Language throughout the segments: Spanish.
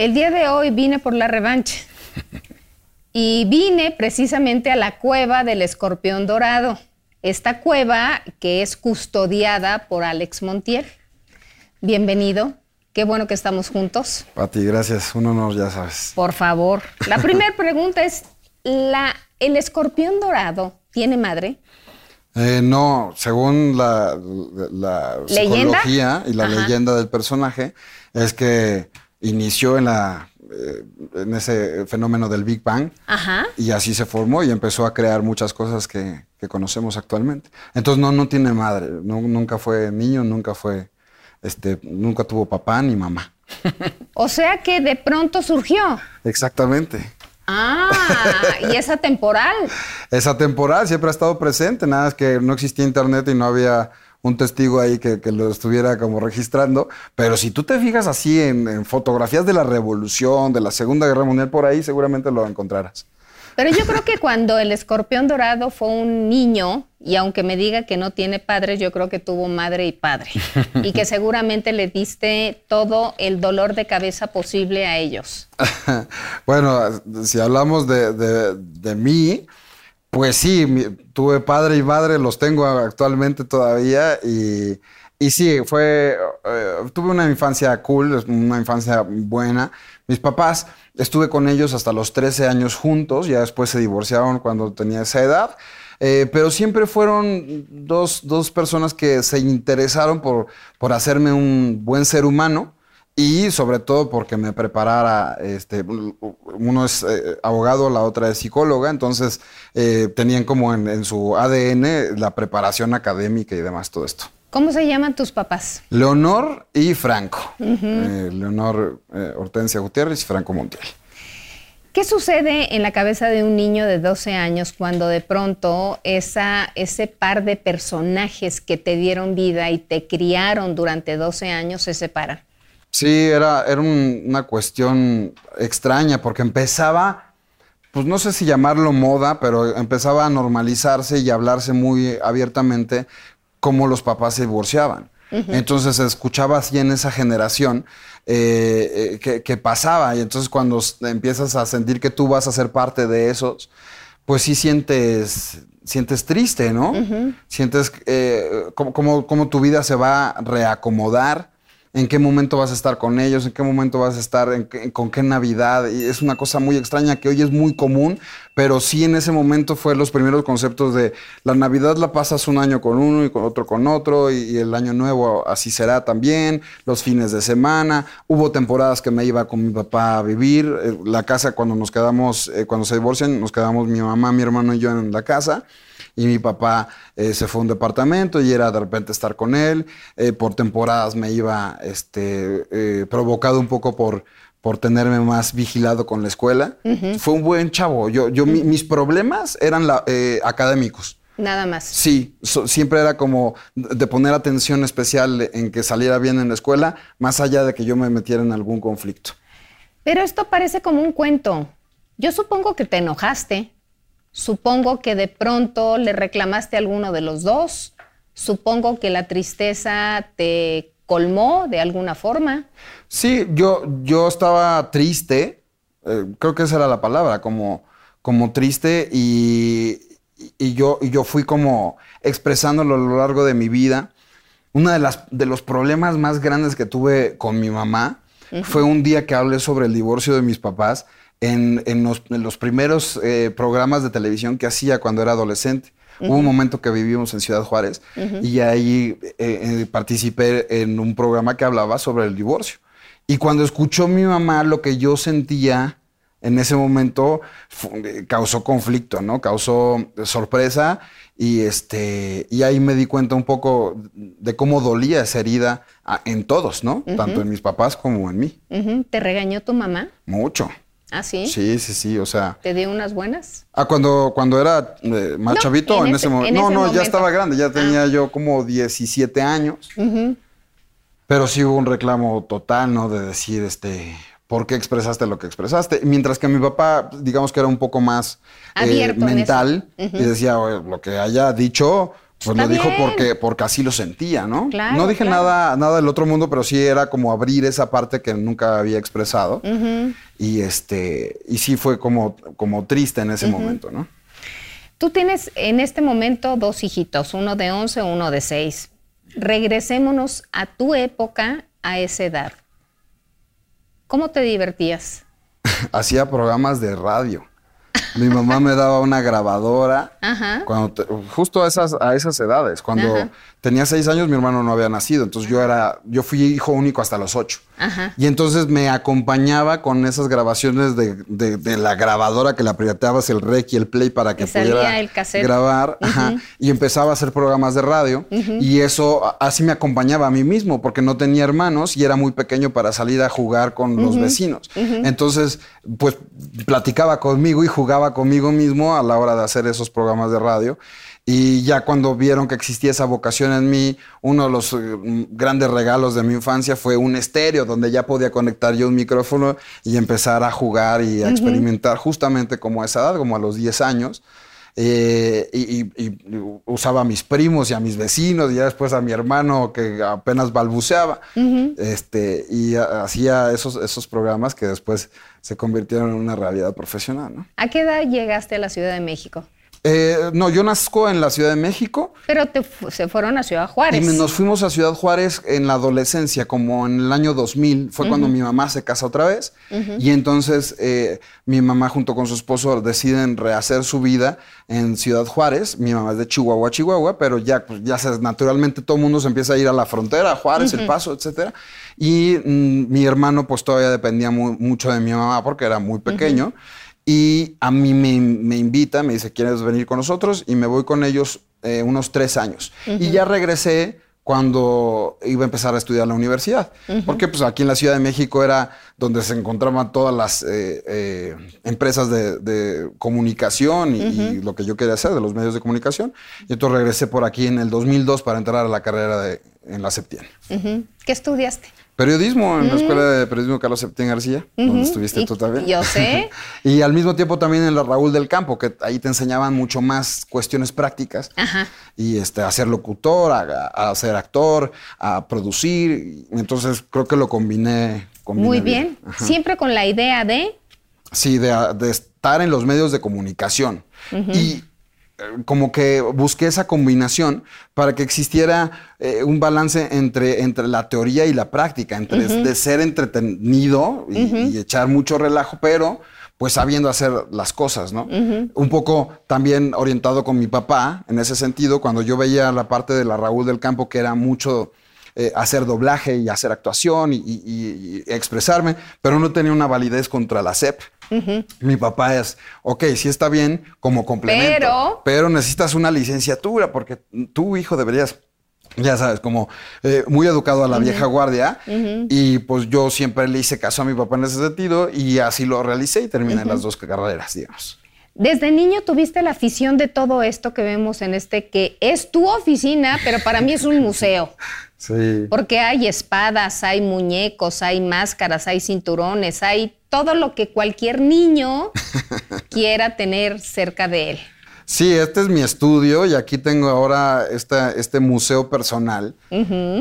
El día de hoy vine por la revancha. Y vine precisamente a la cueva del escorpión dorado. Esta cueva que es custodiada por Alex Montiel. Bienvenido. Qué bueno que estamos juntos. Pati, gracias. Un honor, ya sabes. Por favor. La primera pregunta es, ¿la, ¿el escorpión dorado tiene madre? Eh, no, según la, la psicología y la leyenda del personaje, es que inició en la eh, en ese fenómeno del Big Bang y así se formó y empezó a crear muchas cosas que, conocemos actualmente. Entonces no, no tiene madre, nunca fue niño, nunca fue, este, nunca tuvo papá ni mamá. O sea que de pronto surgió. Exactamente. Ah, y esa temporal. esa temporal siempre ha estado presente, nada es que no existía internet y no había un testigo ahí que, lo estuviera como registrando, pero si tú te fijas así en, fotografías de la Revolución, de la Segunda Guerra Mundial, por ahí seguramente lo encontrarás. Pero yo creo que cuando el escorpión dorado fue un niño, y aunque me diga que no tiene padre, yo creo que tuvo madre y padre. Y que seguramente le diste todo el dolor de cabeza posible a ellos. bueno, si hablamos de, de mí, pues sí, tuve padre y madre, los tengo actualmente todavía y, y sí, fue, eh, tuve una infancia cool, una infancia buena. Mis papás, estuve con ellos hasta los 13 años juntos, ya después se divorciaron cuando tenía esa edad. Eh, pero siempre fueron dos, dos, personas que se interesaron por, por hacerme un buen ser humano y sobre todo porque me preparara, este, uno es eh, abogado, la otra es psicóloga, entonces eh, tenían como en, su ADN la preparación académica y demás, todo esto. ¿Cómo se llaman tus papás? Leonor y Franco. Eh, Leonor Hortensia Gutiérrez y Franco Montiel. ¿Qué sucede en la cabeza de un niño de 12 años cuando de pronto esa, ese par de personajes que te dieron vida y te criaron durante 12 años se separan? Sí, era, era una cuestión extraña porque empezaba, pues no sé si llamarlo moda, pero empezaba a normalizarse y hablarse muy abiertamente cómo los papás se divorciaban. Entonces se escuchaba así en esa generación eh, eh, que, pasaba y entonces cuando empiezas a sentir que tú vas a ser parte de esos, pues sí sientes, sientes triste, ¿no? Sientes eh, como, tu vida se va a reacomodar en qué momento vas a estar con ellos, en qué momento vas a estar, con qué Navidad. Y es una cosa muy extraña que hoy es muy común, pero sí en ese momento fue los primeros conceptos de la Navidad la pasas un año con uno y con otro con otro, y, el año nuevo así será también, los fines de semana. Hubo temporadas que me iba con mi papá a vivir. Eh, la casa cuando nos quedamos, eh, cuando se divorcian, nos quedamos mi mamá, mi hermano y yo en la casa y mi papá eh, se fue a un departamento y era de repente estar con él. Eh, por temporadas me iba este, eh, provocado un poco por, por tenerme más vigilado con la escuela. Fue un buen chavo. Yo, yo mis problemas eran académicos. Nada más. Sí, siempre era como de poner atención especial en que saliera bien en la escuela, más allá de que yo me metiera en algún conflicto. Pero esto parece como un cuento. Yo supongo que te enojaste, Supongo que de pronto le reclamaste a alguno de los dos. Supongo que la tristeza te colmó de alguna forma. Sí, yo, yo estaba triste, eh, creo que esa era la palabra, como, como triste y, yo, yo fui como expresándolo a lo largo de mi vida. Uno de, las, de los problemas más grandes que tuve con mi mamá fue un día que hablé sobre el divorcio de mis papás en, los, primeros eh, programas de televisión que hacía cuando era adolescente. Hubo un momento que vivimos en Ciudad Juárez y ahí eh, eh, participé en un programa que hablaba sobre el divorcio. Y cuando escuchó mi mamá lo que yo sentía en ese momento, causó conflicto, ¿no? Causó sorpresa y, este, y ahí me di cuenta un poco de cómo dolía esa herida en todos, ¿no? Tanto en mis papás como en mí. ¿Te regañó tu mamá? Mucho. ¿Ah, sí? Sí, sí, sí, o sea. ¿Te dio unas buenas? Ah, cuando, cuando era eh, más chavito, en, ese, momento. No, no, ya estaba grande, ya tenía ah. yo como 17 años. Pero sí hubo un reclamo total, ¿no? De decir, este, ¿por qué expresaste lo que expresaste? Mientras que mi papá, digamos que era un poco más eh, mental y decía, lo que haya dicho, Pues lo dijo bien. porque, porque así lo sentía, ¿no? Claro, no dije claro. nada, nada del otro mundo, pero sí era como abrir esa parte que nunca había expresado. Y este, y sí fue como, como triste en ese momento, ¿no? Tú tienes en este momento dos hijitos, uno de 11, uno de 6. Regresémonos a tu época, a esa edad. ¿Cómo te divertías? Hacía programas de radio. Mi mamá me daba una grabadora. Ajá. Cuando te- justo a esas, a esas edades. Cuando Ajá. tenía seis años, mi hermano no había nacido. Entonces yo era, yo fui hijo único hasta los ocho. Ajá. Y entonces me acompañaba con esas grabaciones de, de- de la grabadora que la pirateabas el rec y el play para que Y pudiera el grabar. Y empezaba a hacer programas de radio. Y eso así me acompañaba a mí mismo, porque no tenía hermanos y era muy pequeño para salir a jugar con los vecinos. Entonces, pues platicaba conmigo y jugaba conmigo mismo a la hora de hacer esos programas de radio. Y ya cuando vieron que existía esa vocación en mí, uno de los eh, grandes regalos de mi infancia fue un estéreo donde ya podía conectar yo un micrófono y empezar a jugar y a experimentar justamente como a esa edad, como a los 10 años. Eh, y, y- y usaba a mis primos y a mis vecinos y ya después a mi hermano que apenas balbuceaba. este, y hacía esos, esos programas que después se convirtieron en una realidad profesional. ¿no? ¿A qué edad llegaste a la Ciudad de México? Eh, no, yo nazco en la Ciudad de México. Pero te fu- se fueron a Ciudad Juárez. Y nos fuimos a Ciudad Juárez en la adolescencia, como en el año 2000. Fue cuando mi mamá se casa otra vez. Y entonces eh, mi mamá junto con su esposo deciden rehacer su vida en Ciudad Juárez. Mi mamá es de Chihuahua, Chihuahua, pero ya, pues, ya naturalmente todo el mundo se empieza a ir a la frontera, a Juárez, El Paso, etcétera. Y mm, mi hermano pues todavía dependía mu- mucho de mi mamá porque era muy pequeño. Y a mí me, me invita, me dice, ¿quieres venir con nosotros? Y me voy con ellos eh, unos tres años. Y ya regresé cuando iba a empezar a estudiar en la universidad. Porque pues aquí en la Ciudad de México era donde se encontraban todas las eh, eh, empresas de, de comunicación y, y lo que yo quería hacer, de los medios de comunicación. Y entonces regresé por aquí en el 2002 para entrar a la carrera de, en la Septién. Ujú. ¿Qué estudiaste? Periodismo en la Escuela de Periodismo Carlos Septién García, donde estuviste Y- tú también. Yo sé. Y al mismo tiempo también en la Raúl del Campo, que ahí te enseñaban mucho más cuestiones prácticas. Ajá. Y este, a ser locutor, a, a ser actor, a producir. Y Entonces creo que lo combiné. combiné Muy bien. Siempre con la idea de. Sí, de, de estar en los medios de comunicación. Y eh, como que busqué esa combinación para que existiera eh, un balance entre, entre la teoría y la práctica, entre de ser entretenido y, y echar mucho relajo, pero pues sabiendo hacer las cosas, ¿no? Un poco también orientado con mi papá en ese sentido, cuando yo veía la parte de la Raúl del Campo que era mucho eh, hacer doblaje y hacer actuación y, y- expresarme, pero no tenía una validez contra la Mi papá es, ok, sí está bien como complemento, Pero- pero necesitas una licenciatura porque tu hijo deberías, ya sabes, como eh, muy educado a la vieja guardia. Y pues yo siempre le hice caso a mi papá en ese sentido y así lo realicé y terminé las dos carreras, digamos. Desde niño tuviste la afición de todo esto que vemos en este, que es tu oficina, pero para mí es un museo. Sí. Porque hay espadas, hay muñecos, hay máscaras, hay cinturones, hay todo lo que cualquier niño quiera tener cerca de él. Sí, este es mi estudio y aquí tengo ahora esta- este museo personal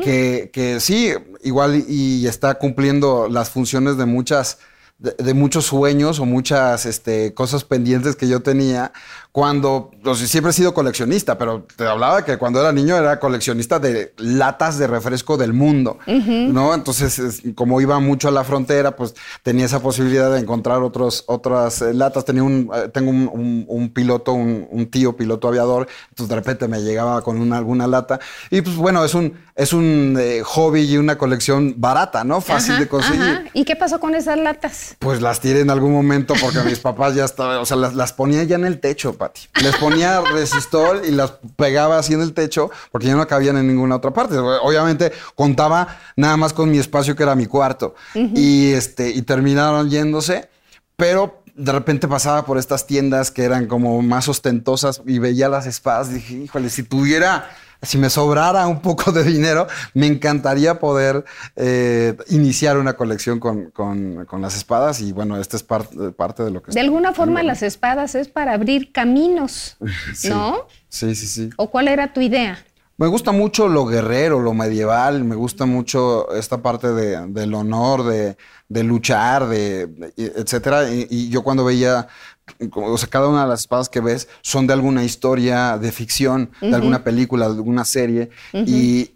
que, que sí, igual y, y está cumpliendo las funciones de muchas, de, de muchos sueños o muchas este, cosas pendientes que yo tenía cuando, o sea, siempre he sido coleccionista, pero te hablaba que cuando era niño era coleccionista de latas de refresco del mundo, ¿no? Entonces, es- como iba mucho a la frontera, pues tenía esa posibilidad de encontrar otros, otras eh, latas. Tenía un, eh, tengo un, un- un piloto, un, un tío piloto aviador, entonces de repente me llegaba con una, alguna lata. Y pues bueno, es un, es un eh, hobby y una colección barata, ¿no? Fácil Ajá, de conseguir. ajá. ¿Y qué pasó con esas latas? Pues las tiré en algún momento porque mis papás ya estaban, o sea, las, las ponía ya en el techo, Pati. Les ponía resistol y las pegaba así en el techo porque ya no cabían en ninguna otra parte. Obviamente contaba nada más con mi espacio que era mi cuarto. Y este, y terminaron yéndose, pero de repente pasaba por estas tiendas que eran como más ostentosas y veía las espadas y dije, híjole, si tuviera si me sobrara un poco de dinero, me encantaría poder eh, iniciar una colección con, las espadas y bueno, esta es parte de lo que... De alguna forma las espadas es para abrir caminos, ¿no? Sí, sí, sí. ¿O cuál era tu idea? Me gusta mucho lo guerrero, lo medieval, me gusta mucho esta parte del honor, de, luchar, de, etcétera. y, yo cuando veía o sea, cada una de las espadas que ves son de alguna historia de ficción, de alguna película, de alguna serie, y,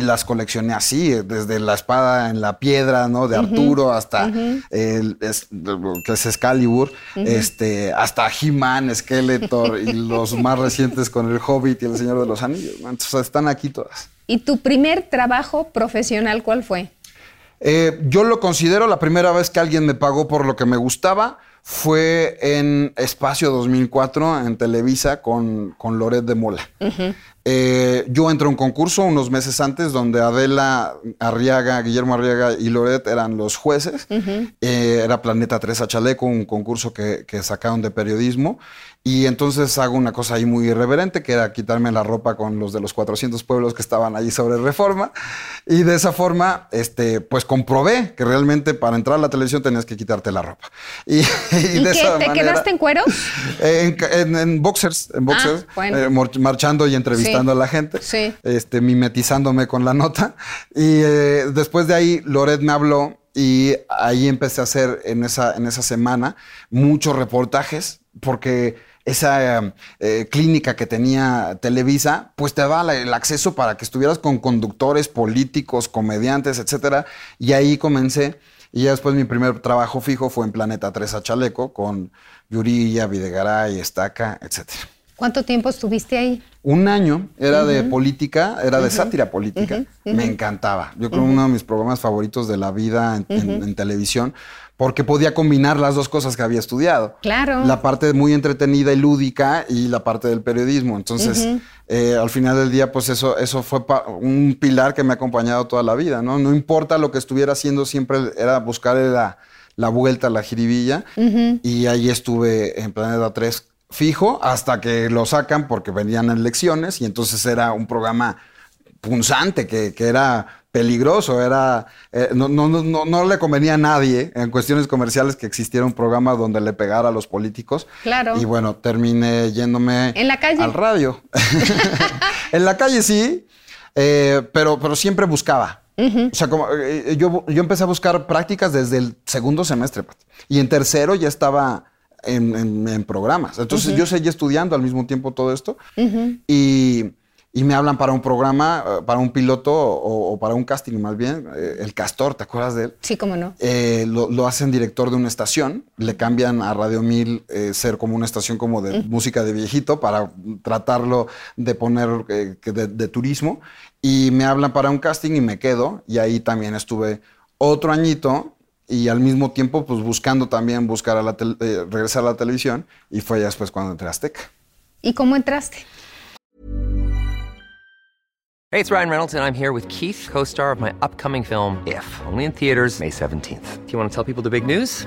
las coleccioné así, desde la espada en la piedra, ¿no? De Arturo hasta el, que es Excalibur, este, hasta He-Man, Skeletor y los más recientes con el Hobbit y el Señor de los Anillos. Entonces están aquí todas. ¿Y tu primer trabajo profesional cuál fue? Eh, yo lo considero la primera vez que alguien me pagó por lo que me gustaba fue en Espacio 2004 en Televisa con, con Loret de Mola. Eh, yo entré a un concurso unos meses antes donde Adela Arriaga, Guillermo Arriaga y Loret eran los jueces. Eh, era Planeta 3 a Chaleco, un concurso que, que sacaron de periodismo. Y entonces hago una cosa ahí muy irreverente, que era quitarme la ropa con los de los 400 pueblos que estaban allí sobre Reforma. Y de esa forma, este, pues comprobé que realmente para entrar a la televisión tenías que quitarte la ropa. ¿Y, de ¿Te quedaste en cueros? En, boxers, en boxers ah, eh, marchando y entrevistando a la gente, este, mimetizándome con la nota. Y eh, después de ahí, Loret me habló y ahí empecé a hacer en esa, en esa semana muchos reportajes, porque esa eh, clínica que tenía Televisa, pues te daba el acceso para que estuvieras con conductores, políticos, comediantes, etcétera. Y ahí comencé. Y ya después mi primer trabajo fijo fue en Planeta 3 a Chaleco con Yurilla, Videgaray, Estaca, etcétera. ¿Cuánto tiempo estuviste ahí? Un año, era de política, era de sátira política. Me encantaba. Yo creo uno de mis programas favoritos de la vida en, televisión, porque podía combinar las dos cosas que había estudiado. Claro. La parte muy entretenida y lúdica y la parte del periodismo. Entonces, eh, al final del día, pues eso, eso fue un pilar que me ha acompañado toda la vida, ¿no? No importa lo que estuviera haciendo, siempre era buscar la, la vuelta, la jiribilla. Y ahí estuve en Planeta 3 fijo hasta que lo sacan porque venían elecciones y entonces era un programa punzante que, era peligroso, era eh, no, no, no, no, le convenía a nadie en cuestiones comerciales que existiera un programa donde le pegara a los políticos. Claro. Y bueno, terminé yéndome ¿En la calle? al radio. en la calle sí, eh, pero, pero siempre buscaba. O sea, como, eh, yo, yo empecé a buscar prácticas desde el segundo semestre. Y en tercero ya estaba en, programas. Entonces yo seguí estudiando al mismo tiempo todo esto y, me hablan para un programa, eh, para un piloto o, para un casting más bien, eh, el Castor, ¿te acuerdas de él? Sí, cómo no. Eh, lo, hacen director de una estación, le cambian a Radio 1000 ser como una estación como de música de viejito para tratarlo de poner de, de turismo y me hablan para un casting y me quedo y ahí también estuve otro añito y al mismo tiempo pues buscando también buscar a la eh, regresar a la televisión y fue ya después cuando entré a Azteca. ¿Y cómo entraste? Hey, it's Ryan Reynolds and I'm here with Keith, co-star of my upcoming film If, only in theaters May 17th. Do you want to tell people the big news?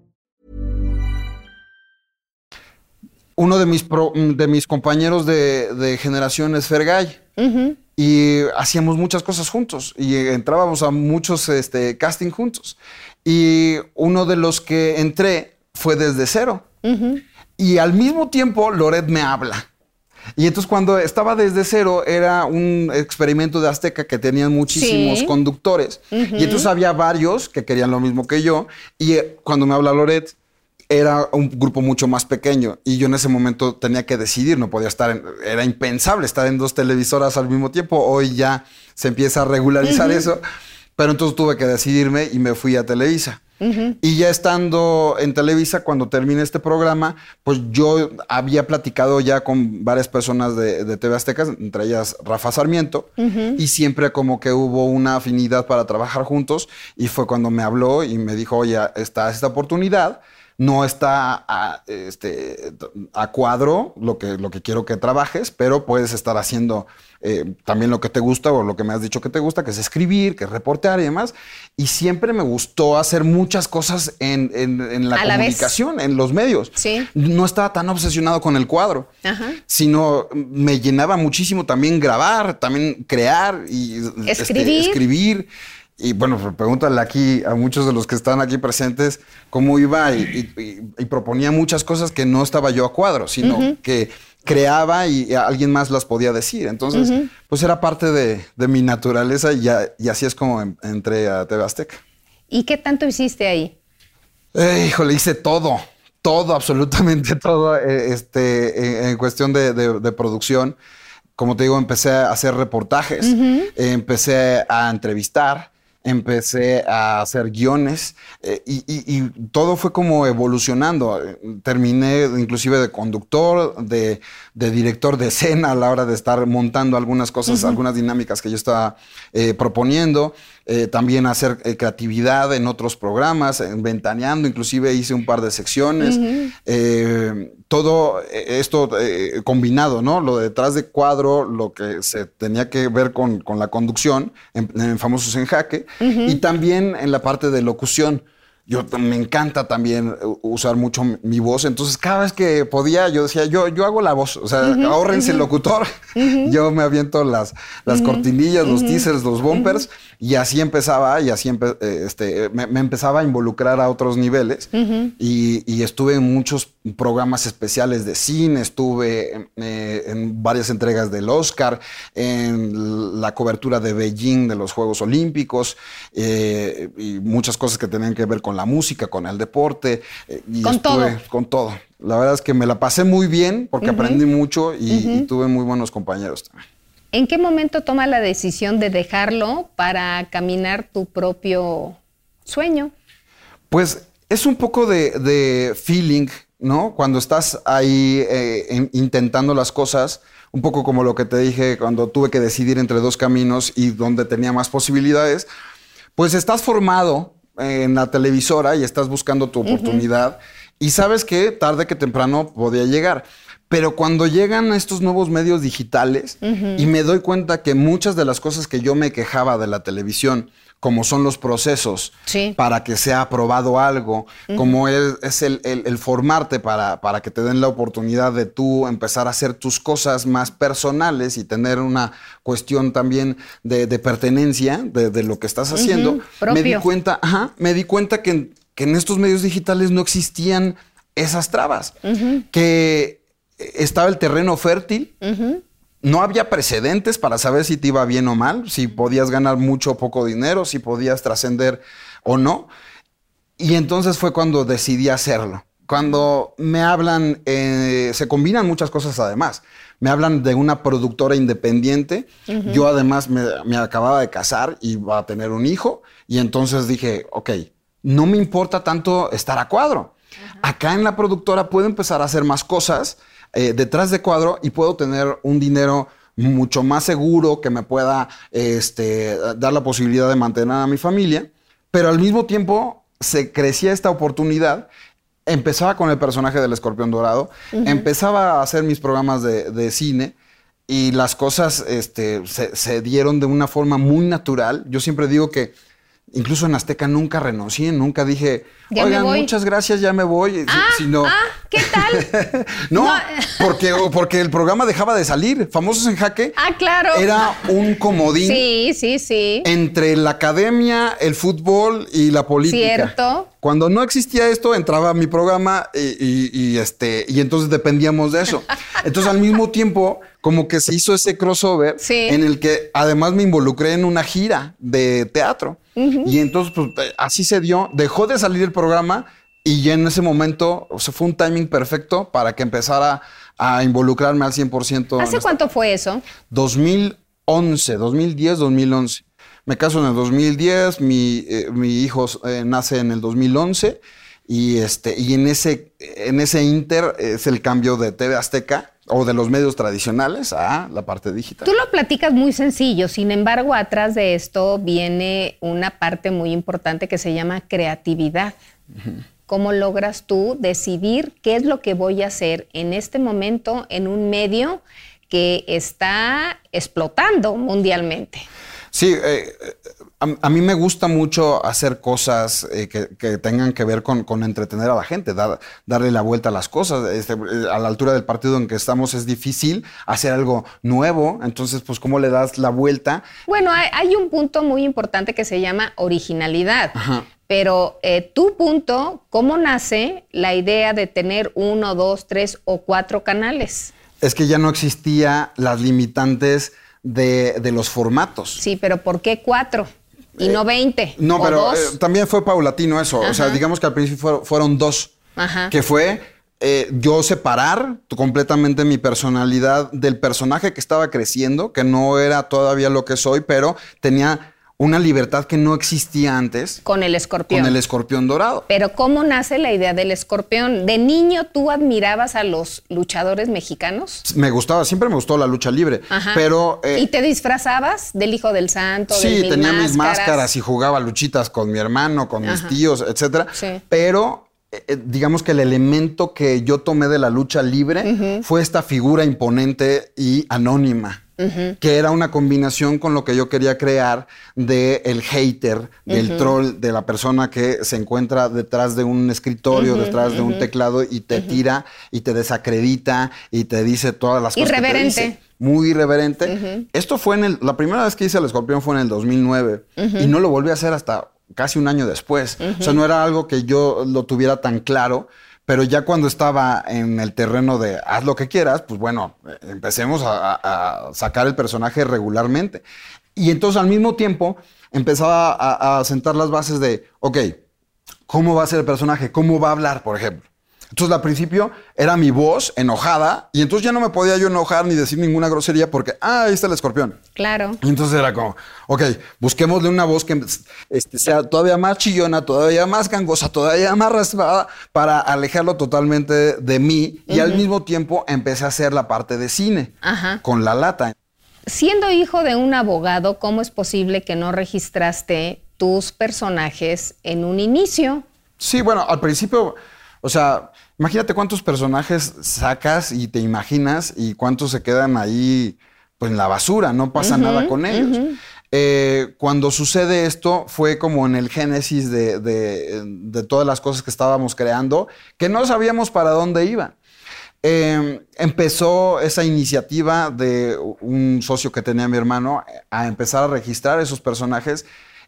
Uno de mis, pro- de mis compañeros de, de generación es Fergay. Y hacíamos muchas cosas juntos. Y entrábamos a muchos este, casting juntos. Y uno de los que entré fue desde cero. Y al mismo tiempo, Loret me habla. Y entonces cuando estaba desde cero era un experimento de Azteca que tenían muchísimos Sí. conductores. Y entonces había varios que querían lo mismo que yo. Y eh, cuando me habla Loret, era un grupo mucho más pequeño. Y yo en ese momento tenía que decidir, no podía estar, en- era impensable estar en dos televisoras al mismo tiempo. Hoy ya se empieza a regularizar eso. Pero entonces tuve que decidirme y me fui a Televisa. Y ya estando en Televisa, cuando terminé este programa, pues yo había platicado ya con varias personas de, de TV Aztecas, entre ellas Rafa Sarmiento, y siempre como que hubo una afinidad para trabajar juntos, y fue cuando me habló y me dijo, oye, está esta oportunidad, no está a, este, a cuadro lo que, lo que quiero que trabajes, pero puedes estar haciendo eh, también lo que te gusta o lo que me has dicho que te gusta, que es escribir, que es reportear y demás. Y siempre me gustó hacer muchas cosas en, en- en la A la vez. comunicación, en los medios. Sí. No estaba tan obsesionado con el cuadro, Ajá. sino me llenaba muchísimo también grabar, también crear y este, Escribir. Y bueno, pues, pregúntale aquí a muchos de los que están aquí presentes cómo iba y, y- y- y proponía muchas cosas que no estaba yo a cuadro, sino que creaba y alguien más las podía decir. Entonces, pues era parte de, de mi naturaleza y, ya- y así es como en- entré a TV Azteca. ¿Y qué tanto hiciste ahí? Eh, híjole, hice todo, todo, absolutamente todo, eh, este, en, en cuestión de, de- de producción. Como te digo, empecé a hacer reportajes, eh, empecé a entrevistar, empecé a hacer guiones eh, y, y- y todo fue como evolucionando. Terminé inclusive de conductor, de, de director de escena a la hora de estar montando algunas cosas, algunas dinámicas que yo estaba eh, proponiendo. Eh, también hacer eh, creatividad en otros programas, en Ventaneando, inclusive hice un par de secciones. Eh, todo eh, esto eh, combinado, ¿no? Lo de detrás de cuadro, lo que se tenía que ver con, con la conducción en, en Famosos en Jaque, y también en la parte de locución. Yo me encanta también u- usar mucho mi- voz, entonces cada vez que podía yo decía, yo, yo hago la voz, o sea, ahórrense el locutor, yo me aviento las, las cortinillas, los teasers, los bumpers, y así empezaba, y así empe- eh, este, me, me empezaba a involucrar a otros niveles, y, y estuve en muchos programas especiales de cine, estuve eh, en varias entregas del Oscar, en la cobertura de Beijing de los Juegos Olímpicos, eh, y muchas cosas que tenían que ver con la música, con el deporte. eh, y Con todo. Con todo. La verdad es que me la pasé muy bien porque aprendí mucho y, y tuve muy buenos compañeros también. ¿En qué momento toma la decisión de dejarlo para caminar tu propio sueño? Pues es un poco de, de feeling, ¿no? Cuando estás ahí eh, in- intentando las cosas, un poco como lo que te dije cuando tuve que decidir entre dos caminos y donde tenía más posibilidades, pues estás formado en la televisora y estás buscando tu oportunidad. Y sabes que tarde que temprano podía llegar. Pero cuando llegan estos nuevos medios digitales y me doy cuenta que muchas de las cosas que yo me quejaba de la televisión, como son los procesos Sí. para que sea aprobado algo, como es, es el, el- el formarte para, para que te den la oportunidad de tú empezar a hacer tus cosas más personales y tener una cuestión también de, de pertenencia de, de lo que estás haciendo, me di cuenta, ajá, me di cuenta que, que en estos medios digitales no existían esas trabas, que estaba el terreno fértil, no había precedentes para saber si te iba bien o mal, si podías ganar mucho o poco dinero, si podías trascender o no. Y entonces fue cuando decidí hacerlo. Cuando me hablan, eh, se combinan muchas cosas además. Me hablan de una productora independiente. Yo además me, me acababa de casar y iba a tener un hijo. Y entonces dije, ok, no me importa tanto estar a cuadro. Acá en la productora puedo empezar a hacer más cosas eh, detrás de cuadro y puedo tener un dinero mucho más seguro que me pueda este, dar la posibilidad de mantener a mi familia, pero al mismo tiempo se crecía esta oportunidad empezaba con el personaje del escorpión dorado, empezaba a hacer mis programas de, de cine y las cosas este, se, se dieron de una forma muy natural. Yo siempre digo que incluso en Azteca nunca renuncié, nunca dije, Ya oigan, voy". muchas gracias, ya me voy. Ah, sino- ah, ¿qué tal? no, No. porque, porque el programa dejaba de salir. Famosos en Jaque Ah, claro. era un comodín Sí, sí, sí. entre la academia, el fútbol y la política. Cierto. Cuando no existía esto, entraba mi programa y, y- y, este, y entonces dependíamos de eso. Entonces, al mismo tiempo, como que se hizo ese crossover Sí. en el que además me involucré en una gira de teatro. Y entonces, pues eh, así se dio. Dejó de salir el programa y ya en ese momento, o sea, fue un timing perfecto para que empezara a involucrarme al 100%. en ¿Hace cuánto fue eso? 2011, 2010, 2011. Me caso en el 2010, mi, eh, mi hijo eh, nace en el 2011 y, este, y en, ese, en ese inter es el cambio de TV Azteca o de los medios tradicionales a la parte digital. Tú lo platicas muy sencillo, sin embargo, atrás de esto viene una parte muy importante que se llama creatividad. ¿Cómo logras tú decidir qué es lo que voy a hacer en este momento en un medio que está explotando mundialmente? Sí, eh, a, a mí me gusta mucho hacer cosas eh, que, que tengan que ver con, con entretener a la gente, dar- darle la vuelta a las cosas. Este, eh, a la altura del partido en que estamos es difícil hacer algo nuevo, entonces, pues, ¿cómo le das la vuelta? Bueno, hay, hay un punto muy importante que se llama originalidad. Pero eh, tu punto, ¿cómo nace la idea de tener uno, dos, tres o cuatro canales? Es que ya no existía las limitantes de, de los formatos. Sí, pero ¿por qué cuatro y no veinte? Eh, No, o pero dos? eh, también fue paulatino eso. O sea, digamos que al principio fueron, fueron dos. Ajá. Que fue eh, yo separar completamente mi personalidad del personaje que estaba creciendo, que no era todavía lo que soy, pero tenía una libertad que no existía antes Con el escorpión. con el escorpión dorado. Pero ¿cómo nace la idea del escorpión? ¿De niño tú admirabas a los luchadores mexicanos? Me gustaba, siempre me gustó la lucha libre, Ajá. pero... eh, ¿Y te disfrazabas del hijo del santo? del Sí, mil tenía mis máscaras y jugaba luchitas con mi hermano, con mis tíos, etcétera. Sí. Pero eh, eh, digamos que el elemento que yo tomé de la lucha libre fue esta figura imponente y anónima. Que era una combinación con lo que yo quería crear de el hater, del troll, de la persona que se encuentra detrás de un escritorio, detrás de un teclado y te tira y te desacredita y te dice todas las cosas que te Irreverente. dice. Muy irreverente. Esto fue en el, la primera vez que hice el escorpión fue en el 2009 y no lo volví a hacer hasta casi un año después. O sea, no era algo que yo lo tuviera tan claro, pero ya cuando estaba en el terreno de haz lo que quieras, pues bueno, empecemos a sacar el personaje regularmente. Y entonces al mismo tiempo empezaba a, a sentar las bases de, ok, ¿cómo va a ser el personaje? ¿Cómo va a hablar, por ejemplo? Entonces, al principio era mi voz enojada y entonces ya no me podía yo enojar ni decir ninguna grosería porque, ah, ahí está el escorpión. Claro. Y entonces era como, ok, busquémosle una voz que este, sea todavía más chillona, todavía más gangosa, todavía más raspada para alejarlo totalmente de mí. Y al mismo tiempo empecé a hacer la parte de cine Ajá. con la lata. Siendo hijo de un abogado, ¿cómo es posible que no registraste tus personajes en un inicio? Sí, bueno, al principio, o sea, imagínate cuántos personajes sacas y te imaginas y cuántos se quedan ahí, pues en la basura, no pasa nada con ellos. Eh, cuando sucede esto fue como en el génesis de, de- de todas las cosas que estábamos creando, que no sabíamos para dónde iba. Eh, empezó esa iniciativa de un socio que tenía mi hermano a empezar a registrar esos personajes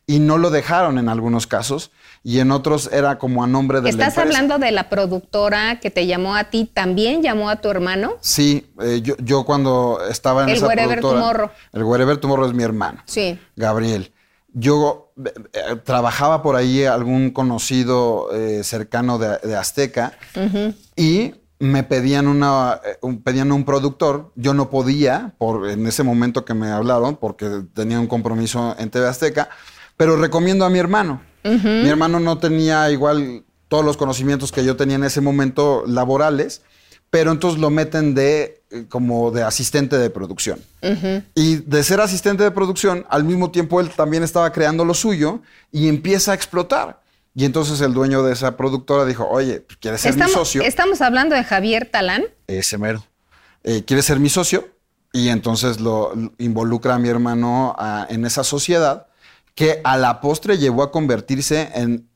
y no lo dejaron en algunos casos y en otros era como a nombre de la ¿Estás empresa. hablando de la productora que te llamó a ti? ¿También llamó a tu hermano? Sí, eh, yo, yo cuando estaba en El esa Wherever productora- Tomorrow. El Wherever Tomorrow es mi hermano. Sí. Gabriel. Yo eh, eh, trabajaba por ahí algún conocido eh, cercano de, de Azteca y me pedían una un, pedían un productor. Yo no podía por en ese momento que me hablaron porque tenía un compromiso en TV Azteca, pero recomiendo a mi hermano. Mi hermano no tenía igual todos los conocimientos que yo tenía en ese momento laborales, pero entonces lo meten de eh, como de asistente de producción. Y de ser asistente de producción, al mismo tiempo él también estaba creando lo suyo y empieza a explotar. Y entonces el dueño de esa productora dijo, oye, pues, ¿quieres ser Estamos, mi socio? estamos hablando de Javier Talán. Ese mero. Eh, ¿Quieres ser mi socio? Y entonces lo lo involucra a mi hermano a- en esa sociedad que a la postre llevó a convertirse en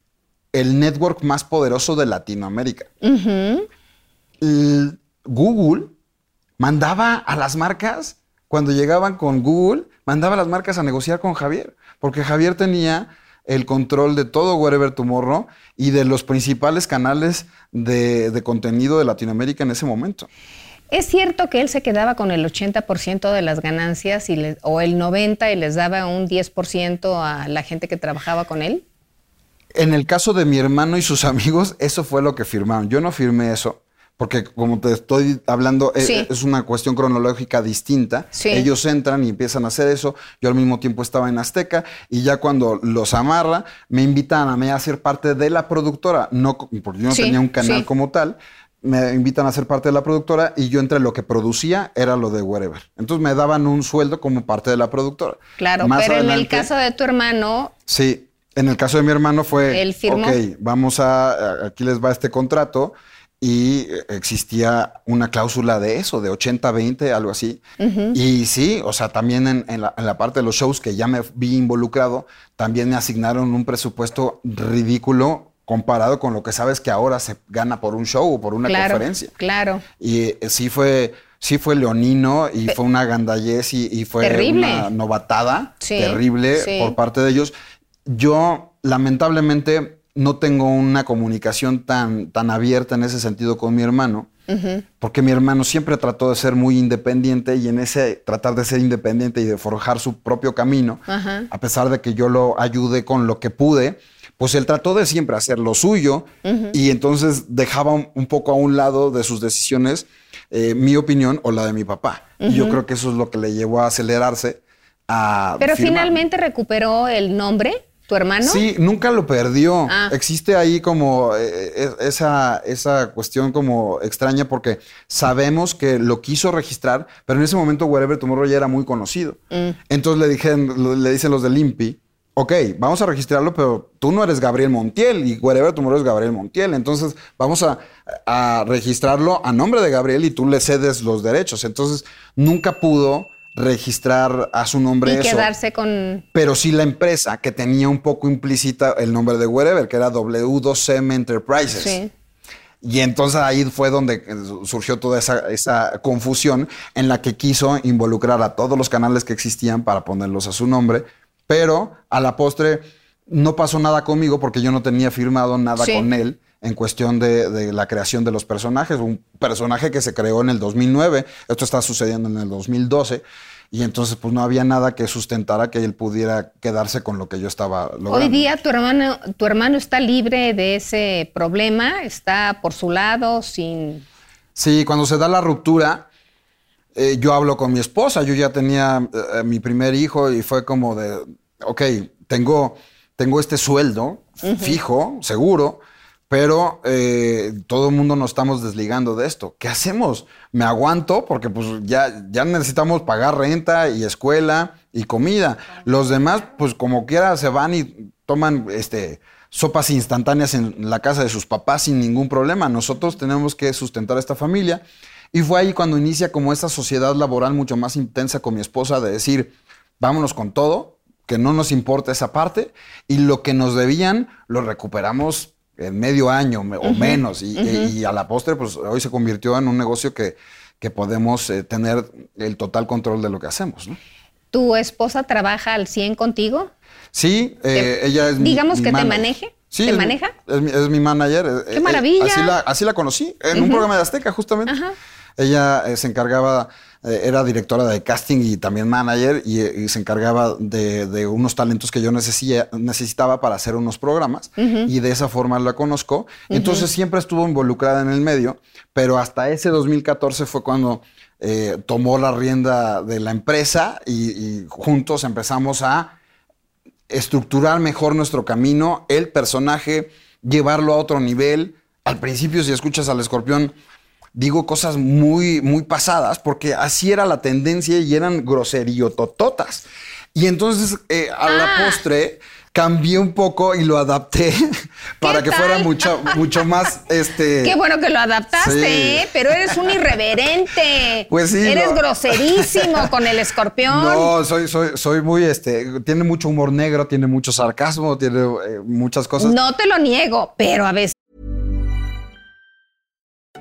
el network más poderoso de Latinoamérica. Google mandaba a las marcas, cuando llegaban con Google, mandaba a las marcas a negociar con Javier, porque Javier tenía el control de todo Wherever Tomorrow y de los principales canales de, de contenido de Latinoamérica en ese momento. ¿Es cierto que él se quedaba con el 80% de las ganancias y le- o el 90% y les daba un 10% a la gente que trabajaba con él? En el caso de mi hermano y sus amigos, eso fue lo que firmaron. Yo no firmé eso, porque como te estoy hablando, eh, Sí. es una cuestión cronológica distinta. Sí. Ellos entran y empiezan a hacer eso. Yo al mismo tiempo estaba en Azteca y ya cuando los amarra, me invitan a mí a ser parte de la productora. No, porque yo no Sí, tenía un canal como tal. Me invitan a ser parte de la productora y yo entre lo que producía era lo de Wherever. Entonces me daban un sueldo como parte de la productora. Claro, Más pero en el caso de tu hermano, Sí, en el caso de mi hermano fue, Él firmó. ok, vamos a, aquí les va este contrato y eh, existía una cláusula de eso, de 80-20, algo así. Y sí, o sea, también en, en la, en la parte de los shows que ya me vi involucrado, también me asignaron un presupuesto ridículo comparado con lo que sabes que ahora se gana por un show o por una claro, conferencia. claro. Y eh, sí fue, sí fue leonino y fue una gandallez y, y fue Terrible. una novatada Sí, terrible sí. por parte de ellos. Yo, lamentablemente, no tengo una comunicación tan, tan abierta en ese sentido con mi hermano, porque mi hermano siempre trató de ser muy independiente y en ese tratar de ser independiente y de forjar su propio camino, a pesar de que yo lo ayudé con lo que pude, pues él trató de siempre hacer lo suyo y entonces dejaba un, un poco a un lado de sus decisiones eh, mi opinión o la de mi papá. Y yo creo que eso es lo que le llevó a acelerarse a... Pero firmar. finalmente recuperó el nombre, tu hermano. Sí, nunca lo perdió. Ah. Existe ahí como eh, eh, esa, esa cuestión como extraña porque sabemos que lo quiso registrar, pero en ese momento Wherever Tomorrow ya era muy conocido. Mm. Entonces le, dijeron, le dicen los del INPI, ok, vamos a registrarlo, pero tú no eres Gabriel Montiel y Wherever Tomorrow es Gabriel Montiel. Entonces vamos a, a registrarlo a nombre de Gabriel y tú le cedes los derechos. Entonces nunca pudo registrar a su nombre y eso quedarse con. pero sí la empresa que tenía un poco implícita el nombre de Wherever, que era W2M Enterprises. Sí. Y entonces ahí fue donde eh, surgió toda esa, esa confusión en la que quiso involucrar a todos los canales que existían para ponerlos a su nombre, pero a la postre no pasó nada conmigo porque yo no tenía firmado nada Sí. con él en cuestión de, de la creación de los personajes. Un personaje que se creó en el 2009, esto está sucediendo en el 2012. Y entonces, pues no había nada que sustentara que él pudiera quedarse con lo que yo estaba logrando. Hoy día tu hermano, tu hermano está libre de ese problema, está por su lado, sin. Sí, cuando se da la ruptura, eh, yo hablo con mi esposa. Yo ya tenía eh, mi primer hijo y fue como de, ok, tengo, tengo este sueldo fijo, seguro, pero eh, todo el mundo nos estamos desligando de esto. ¿Qué hacemos? Me aguanto porque pues ya, ya necesitamos pagar renta y escuela y comida. Los demás, pues como quiera, se van y toman este sopas instantáneas en la casa de sus papás sin ningún problema. Nosotros tenemos que sustentar a esta familia. Y fue ahí cuando inicia como esta sociedad laboral mucho más intensa con mi esposa de decir, vámonos con todo, que no nos importa esa parte, y lo que nos debían lo recuperamos en medio año o menos. Y, y a la postre, pues hoy se convirtió en un negocio que, que podemos eh, tener el total control de lo que hacemos. ¿no? ¿Tu esposa trabaja al 100 contigo? Sí, eh, ella es mi- digamos mi que te maneje, Sí, ¿te es maneja? Es mi, es mi manager. eh, ¡Qué eh, maravilla! así, la, así la conocí, en un programa de Azteca, justamente. Ajá. Ella eh, se encargaba, eh, era directora de casting y también manager, y, eh, y se encargaba de, de unos talentos que yo necesitaba para hacer unos programas, y de esa forma la conozco. Entonces siempre estuvo involucrada en el medio, pero hasta ese 2014 fue cuando eh, tomó la rienda de la empresa y- y juntos empezamos a estructurar mejor nuestro camino, el personaje, llevarlo a otro nivel. Al principio, si escuchas al escorpión, digo cosas muy, muy pasadas, porque así era la tendencia y eran groseriotototas. Y entonces, eh, a la postre, cambié un poco y lo adapté para que fuera mucho, mucho más este. Qué bueno que lo adaptaste, Sí. ¿eh? pero eres un irreverente. Pues sí, Eres groserísimo con el escorpión. No, soy, soy, soy muy, este, tiene mucho humor negro, tiene mucho sarcasmo, tiene eh, muchas cosas. No te lo niego, pero a veces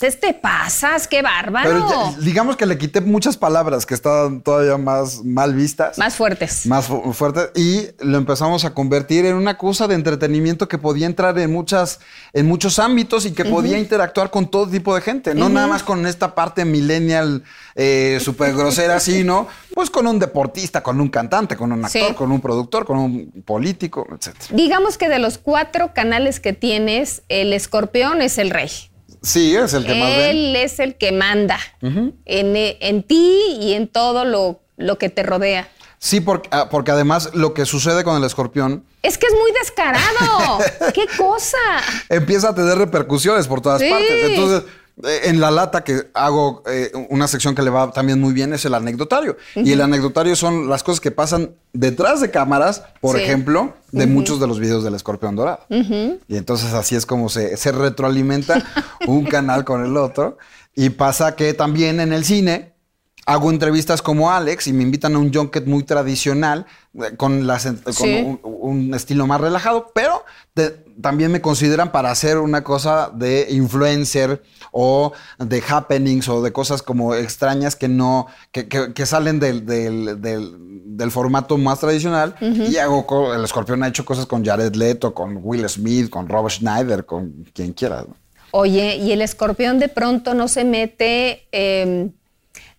Te pasas, qué bárbaro. Pero ya- digamos que le quité muchas palabras que estaban todavía más mal vistas. Más fuertes. más fu- fuerte y lo empezamos a convertir en una cosa de entretenimiento que podía entrar en muchas en muchos ámbitos y que podía interactuar con todo tipo de gente, no nada más con esta parte millennial eh, súper grosera, sino pues con un deportista, con un cantante, con un actor, Sí. con un productor, con un político, etcétera. Digamos que de los cuatro canales que tienes, el escorpión es el rey. Sí, es el que más ven. Él es el que manda en, eh, en ti y en todo lo, lo que te rodea. Sí, porque, ah, porque además lo que sucede con el escorpión Es que es muy descarado. ¡Qué cosa! empieza a tener repercusiones por todas Sí. partes. Entonces, en la lata que hago eh, una sección que le va también muy bien es el anecdotario. Y el anecdotario son las cosas que pasan detrás de cámaras, por Sí. ejemplo, de muchos de los videos del escorpión dorado. Y entonces así es como se, se retroalimenta un canal con el otro. Y pasa que también en el cine hago entrevistas como Alex y me invitan a un junket muy tradicional eh, con, las, con Sí. un, un estilo más relajado, pero te- también me consideran para hacer una cosa de influencer o de happenings o de cosas como extrañas que no, que, que- que salen del, del- del- del formato más tradicional. Y hago, el escorpión ha hecho cosas con Jared Leto, con Will Smith, con Robert Schneider, con quien quiera. Oye, y el escorpión de pronto no se mete, eh,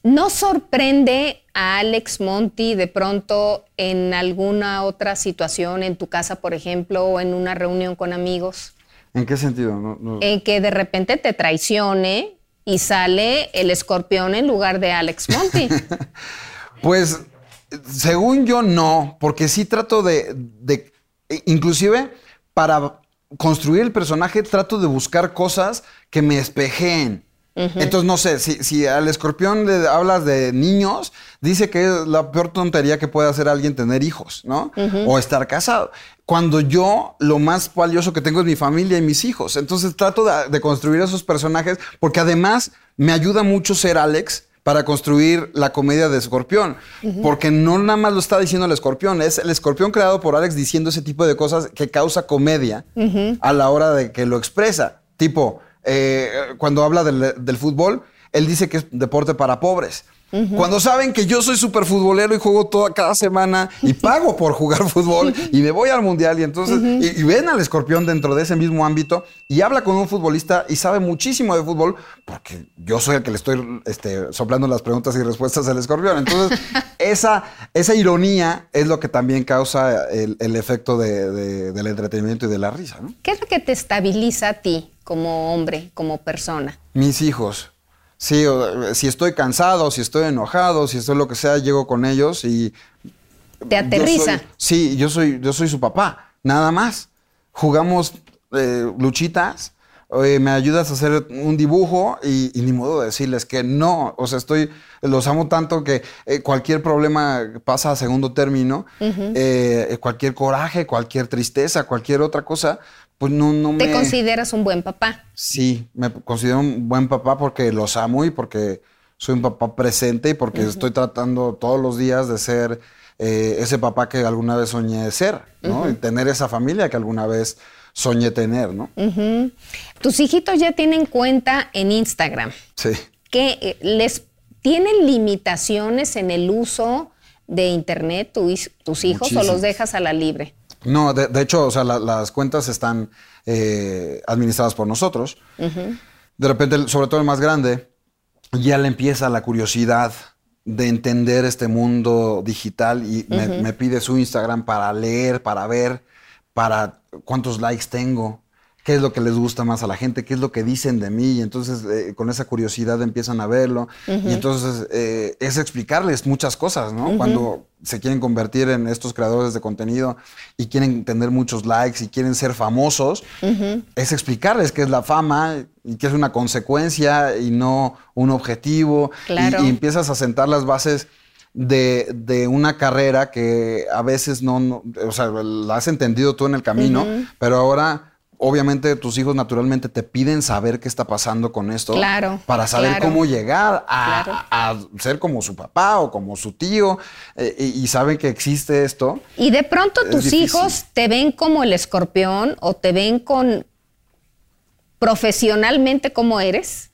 no sorprende a Alex Monti de pronto en alguna otra situación, en tu casa, por ejemplo, o en una reunión con amigos, ¿En qué sentido? No- no- en que de repente te traicione y sale el escorpión en lugar de Alex Monti. Pues, según yo, no, porque sí trato de, de- e- inclusive para construir el personaje, trato de buscar cosas que me espejeen. Entonces, no sé, si, si al escorpión le hablas de niños, dice que es la peor tontería que puede hacer alguien tener hijos, ¿no? O estar casado. Cuando yo lo más valioso que tengo es mi familia y mis hijos. Entonces trato de, de construir esos personajes porque además me ayuda mucho ser Alex para construir la comedia de Escorpión. Porque no nada más lo está diciendo el Escorpión, es el Escorpión creado por Alex diciendo ese tipo de cosas que causa comedia a la hora de que lo expresa. Tipo, eh, cuando habla del, del fútbol, él dice que es deporte para pobres. Cuando saben que yo soy súper futbolero y juego toda cada semana y pago por jugar fútbol y me voy al mundial y entonces y, y ven al escorpión dentro de ese mismo ámbito y habla con un futbolista y sabe muchísimo de fútbol porque yo soy el que le estoy este, soplando las preguntas y respuestas al escorpión. Entonces, esa, esa ironía es lo que también causa el, el efecto de- de- del entretenimiento y de la risa. ¿no? ¿Qué es lo que te estabiliza a ti como hombre, como persona? Mis hijos. Sí, o- si estoy cansado, si estoy enojado, si estoy lo que sea, llego con ellos y ¿Te yo aterriza? soy- sí, yo soy, yo soy su papá, nada más. Jugamos eh, luchitas, eh, me ayudas a hacer un dibujo y, y ni modo de decirles que no. O sea, estoy, los amo tanto que eh, cualquier problema pasa a segundo término, eh, cualquier coraje, cualquier tristeza, cualquier otra cosa, pues no, no me... ¿Te consideras un buen papá? Sí, me considero un buen papá porque los amo y porque soy un papá presente y porque estoy tratando todos los días de ser eh, ese papá que alguna vez soñé ser, ¿no? Y tener esa familia que alguna vez soñé tener, ¿no? Ujú. Tus hijitos ya tienen cuenta en Instagram. Sí. que eh, les tienen limitaciones en el uso de internet tu tus hijos o los dejas a la libre. No, de, de hecho, o sea, la- las cuentas están eh, administradas por nosotros. De repente, sobre todo el más grande, ya le empieza la curiosidad de entender este mundo digital y me, me pide su Instagram para leer, para ver, para cuántos likes tengo, qué es lo que les gusta más a la gente, qué es lo que dicen de mí. Y entonces, eh, con esa curiosidad empiezan a verlo. Y entonces, eh, es explicarles muchas cosas, ¿no? Cuando se quieren convertir en estos creadores de contenido y quieren tener muchos likes y quieren ser famosos, es explicarles qué es la fama y qué es una consecuencia y no un objetivo. Y- Claro. y empiezas a sentar las bases de, de una carrera que a veces no, no- o sea, la has entendido tú en el camino, pero ahora obviamente tus hijos naturalmente te piden saber qué está pasando con esto Claro, para saber claro. cómo llegar a, Claro. a ser como su papá o como su tío eh, y, y saben que existe esto. Y de pronto tus difícil. hijos te ven como el escorpión o te ven con profesionalmente como eres.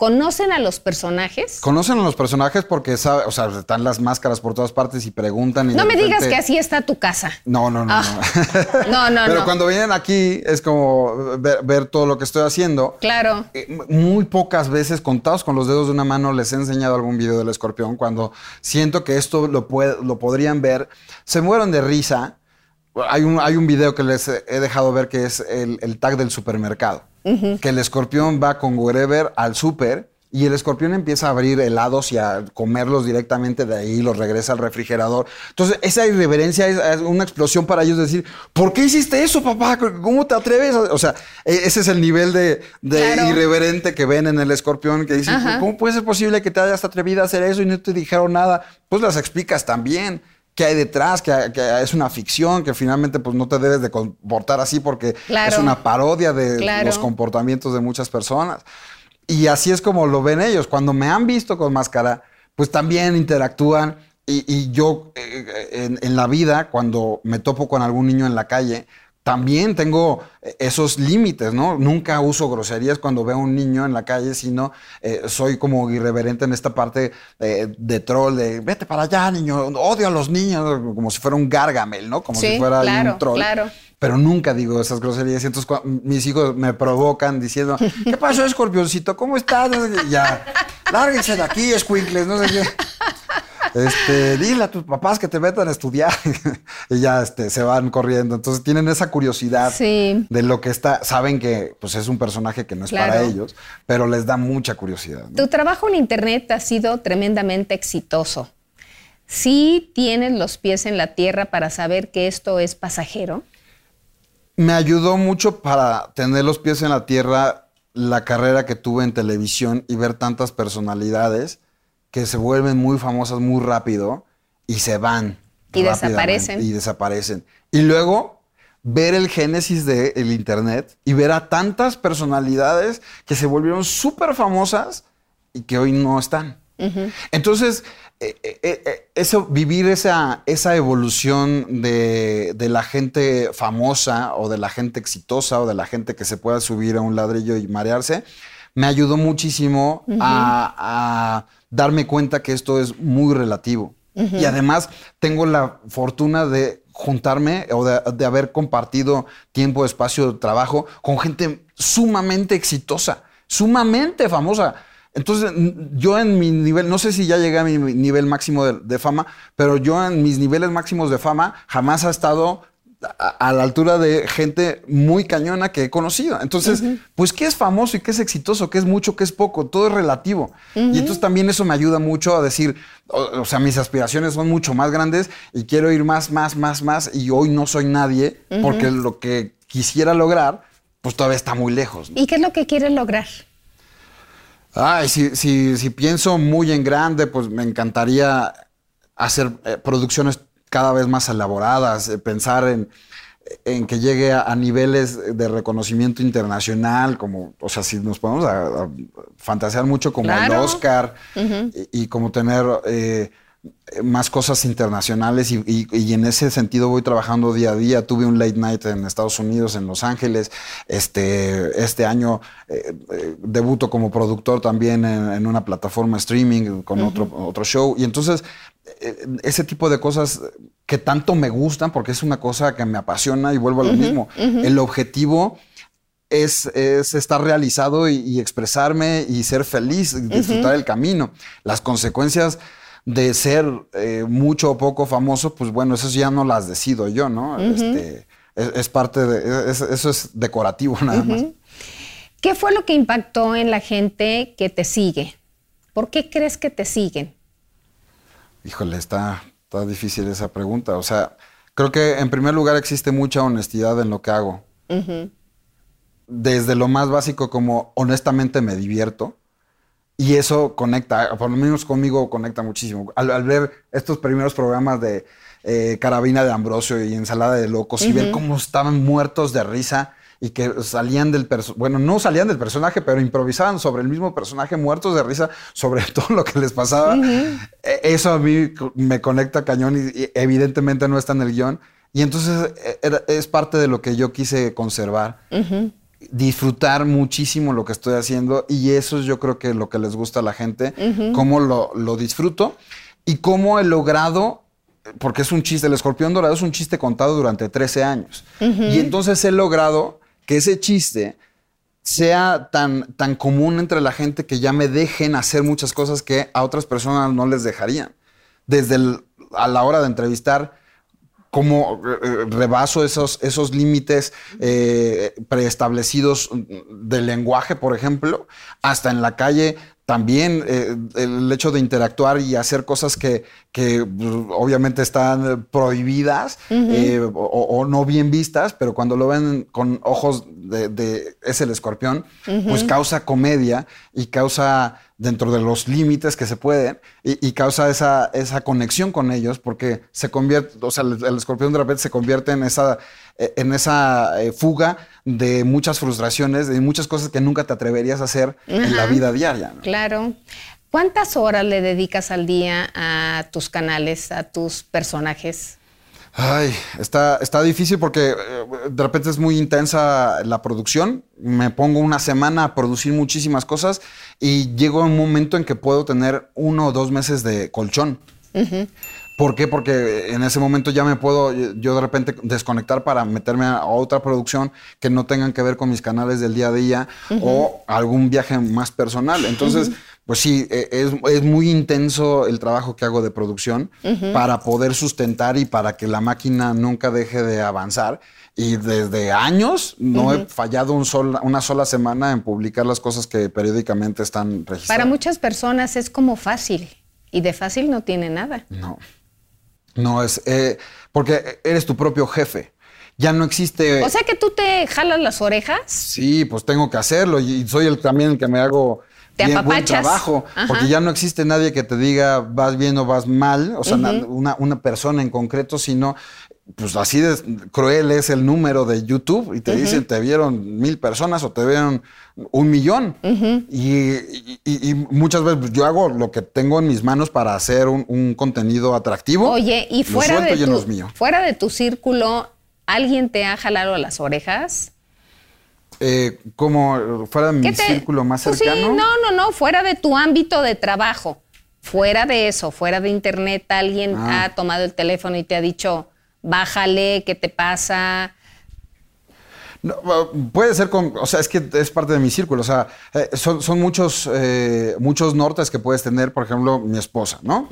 ¿Conocen a los personajes? Conocen a los personajes porque sabe, o sea, están las máscaras por todas partes y preguntan. y No me digas que así está tu casa. No, no, no. Ah. no. No, no, Pero no. cuando vienen aquí es como ver, ver todo lo que estoy haciendo. Claro. Eh, Muy pocas veces, contados con los dedos de una mano, les he enseñado algún video del escorpión. Cuando siento que esto lo, puede- lo podrían ver, se mueren de risa. Hay un, hay un video que les he he dejado ver que es el, el tag del supermercado. Que el escorpión va con wherever al súper y el escorpión empieza a abrir helados y a comerlos directamente de ahí, los regresa al refrigerador. Entonces, esa irreverencia es, una explosión para ellos decir, ¿por qué hiciste eso, papá? ¿Cómo te atreves? a-?" O sea, e- ese es el nivel de, de Claro. irreverente que ven en el escorpión, que dicen, Ajá. ¿cómo puede ser posible que te hayas atrevido a hacer eso y no te dijeron nada? Pues las explicas también. ¿Qué hay detrás? Que, que es una ficción, que finalmente pues no te debes de comportar así porque Claro. es una parodia de Claro. los comportamientos de muchas personas. Y así es como lo ven ellos. Cuando me han visto con máscara, pues también interactúan. Y, y yo eh, en, en la vida, cuando me topo con algún niño en la calle, también tengo eh, esos límites, ¿no? Nunca uso groserías cuando veo a un niño en la calle, sino eh, soy como irreverente en esta parte eh, de troll, de vete para allá, niño, odio a los niños, como si fuera un gargamel, ¿no? Como Sí, si fuera claro, un troll. claro. Pero nunca digo esas groserías. Y entonces cua- mis hijos me provocan diciendo, ¿qué pasó, escorpioncito? ¿Cómo estás? No sé ya, lárguense de aquí, escuincles, no sé qué. Este, dile a tus papás que te metan a estudiar. y ya este, se van corriendo. Entonces tienen esa curiosidad Sí. de lo que está. Saben que pues, es un personaje que no es para ellos, pero les da mucha curiosidad. ¿no? Tu trabajo en Internet ha sido tremendamente exitoso. ¿Sí tienes los pies en la tierra para saber que esto es pasajero? Me ayudó mucho para tener los pies en la tierra la carrera que tuve en televisión y ver tantas personalidades que se vuelven muy famosas muy rápido y se van. Y desaparecen. Y desaparecen. Y luego ver el génesis del Internet y ver a tantas personalidades que se volvieron súper famosas y que hoy no están. Entonces, eh, eh, eh, eso, vivir esa, esa evolución de, de la gente famosa o de la gente exitosa o de la gente que se pueda subir a un ladrillo y marearse, me ayudó muchísimo a, a darme cuenta que esto es muy relativo. Y además tengo la fortuna de juntarme o de, de haber compartido tiempo, espacio trabajo con gente sumamente exitosa, sumamente famosa. Entonces, yo en mi nivel, no sé si ya llegué a mi nivel máximo de, de fama, pero yo en mis niveles máximos de fama jamás ha estado a, a la altura de gente muy cañona que he conocido. Entonces, pues, ¿qué es famoso y qué es exitoso? ¿Qué es mucho? ¿Qué es poco? Todo es relativo. Y entonces también eso me ayuda mucho a decir, o, o sea, mis aspiraciones son mucho más grandes y quiero ir más, más, más, más. Y hoy no soy nadie porque lo que quisiera lograr, pues todavía está muy lejos. ¿no? ¿Y qué es lo que quieres lograr? Ay, si, si, si pienso muy en grande, pues me encantaría hacer eh, producciones cada vez más elaboradas, eh, pensar en, en que llegue a, a niveles de reconocimiento internacional, como, o sea, si nos podemos a- a fantasear mucho como el. Oscar y, y como tener eh, más cosas internacionales y, y- y en ese sentido voy trabajando día a día. Tuve un late night en Estados Unidos, en Los Ángeles. Este, este año eh, eh, debuto como productor también en, en una plataforma streaming con otro, otro show. Y entonces ese tipo de cosas que tanto me gustan porque es una cosa que me apasiona y vuelvo a lo mismo. El objetivo es, es estar realizado y, y expresarme y ser feliz, y disfrutar el camino. Las consecuencias de ser eh, mucho o poco famoso, pues bueno, eso ya no las decido yo, ¿no? Este, es, es parte de, es- eso es decorativo nada más. ¿Qué fue lo que impactó en la gente que te sigue? ¿Por qué crees que te siguen? Híjole, está, está difícil esa pregunta. O sea, creo que en primer lugar existe mucha honestidad en lo que hago. Desde lo más básico como honestamente me divierto. Y eso conecta, por lo menos conmigo conecta muchísimo. Al, al ver estos primeros programas de eh, Carabina de Ambrosio y Ensalada de Locos y ver cómo estaban muertos de risa y que salían del personaje, bueno, no salían del personaje, pero improvisaban sobre el mismo personaje, muertos de risa sobre todo lo que les pasaba. Eh, Eso a mí me conecta cañón y, y evidentemente no está en el guion. Y entonces era- es parte de lo que yo quise conservar disfrutar muchísimo lo que estoy haciendo y eso es yo creo que lo que les gusta a la gente, cómo lo, lo disfruto y cómo he logrado, porque es un chiste, el escorpión dorado es un chiste contado durante 13 años. Y entonces he logrado que ese chiste sea tan, tan común entre la gente que ya me dejen hacer muchas cosas que a otras personas no les dejarían. Desde a la hora de entrevistar, cómo eh, eh, rebaso esos, esos límites eh, preestablecidos del lenguaje, por ejemplo, hasta en la calle también eh, el hecho de interactuar y hacer cosas que, que, pues, obviamente están prohibidas eh, o, o no bien vistas, pero cuando lo ven con ojos de, de- es el escorpión, pues causa comedia y causa dentro de los límites que se pueden y, y causa esa, esa conexión con ellos porque se convierte, o sea, el, el escorpión de repente se convierte en esa, eh, en esa eh, fuga de muchas frustraciones, de muchas cosas que nunca te atreverías a hacer en la vida diaria. ¿no? Claro. ¿Cuántas horas le dedicas al día a tus canales, a tus personajes? Ay, está, está difícil porque eh, de repente es muy intensa la producción. Me pongo una semana a producir muchísimas cosas y llego a un momento en que puedo tener uno o dos meses de colchón. ¿Por qué? Porque en ese momento ya me puedo yo de repente desconectar para meterme a otra producción que no tengan que ver con mis canales del día a día o algún viaje más personal. Entonces, pues sí, eh, es, es muy intenso el trabajo que hago de producción para poder sustentar y para que la máquina nunca deje de avanzar. Y desde años no he fallado un sol- una sola semana en publicar las cosas que periódicamente están registradas. Para muchas personas es como fácil y de fácil no tiene nada. No. No, es eh, porque eres tu propio jefe. Ya no existe. O sea que tú te jalas las orejas. sí, pues tengo que hacerlo y soy el también el que me hago Te bien, buen apapachas. trabajo. Ajá. Porque ya no existe nadie que te diga vas bien o vas mal, o sea, na- una, una persona en concreto, sino pues así de cruel es el número de YouTube y te dicen te vieron mil personas o te vieron un millón. y, y- y- y muchas veces pues, yo hago lo que tengo en mis manos para hacer un, un contenido atractivo. Oye, y fuera de, y tu, fuera de tu círculo, ¿alguien te ha jalado las orejas? Eh, como fuera de mi ¿Qué te- círculo más Pues sí, cercano. no, no, no, fuera de tu ámbito de trabajo. Fuera de eso, fuera de internet, alguien Ah. ha tomado el teléfono y te ha dicho, bájale, ¿qué te pasa? No, puede ser con, o sea, es que es parte de mi círculo, o sea, eh, son, son muchos, eh, muchos nortes que puedes tener, por ejemplo, mi esposa, ¿no?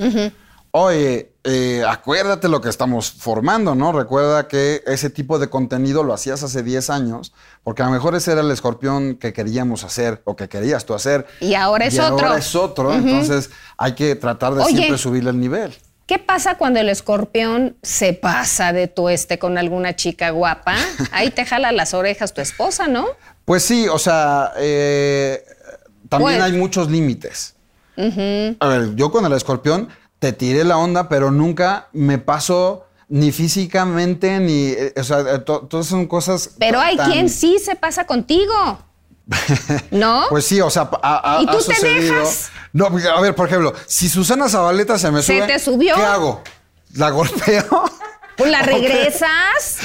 Oye, eh, acuérdate lo que estamos formando, ¿no? Recuerda que ese tipo de contenido lo hacías hace 10 años, porque a lo mejor ese era el escorpión que queríamos hacer o que querías tú hacer. Y ahora es otro. Ahora es otro, entonces hay que tratar de Oye. siempre subirle el nivel. ¿Qué pasa cuando el escorpión se pasa de tueste con alguna chica guapa? Ahí te jala las orejas tu esposa, ¿no? Pues sí, o sea, eh, también Pues- hay muchos límites. A ver, yo con el escorpión te tiré la onda, pero nunca me paso ni físicamente, ni. eh, o sea, eh, to- todas son cosas. Pero hay tan- quien sí se pasa contigo. ¿No? Pues sí, o sea, ha, ha- ¿Y tú ha te dejas? No, porque, a ver, por ejemplo, si Susana Zabaleta se me ¿Se sube, te subió? ¿qué hago? ¿La golpeo? Pues la regresas.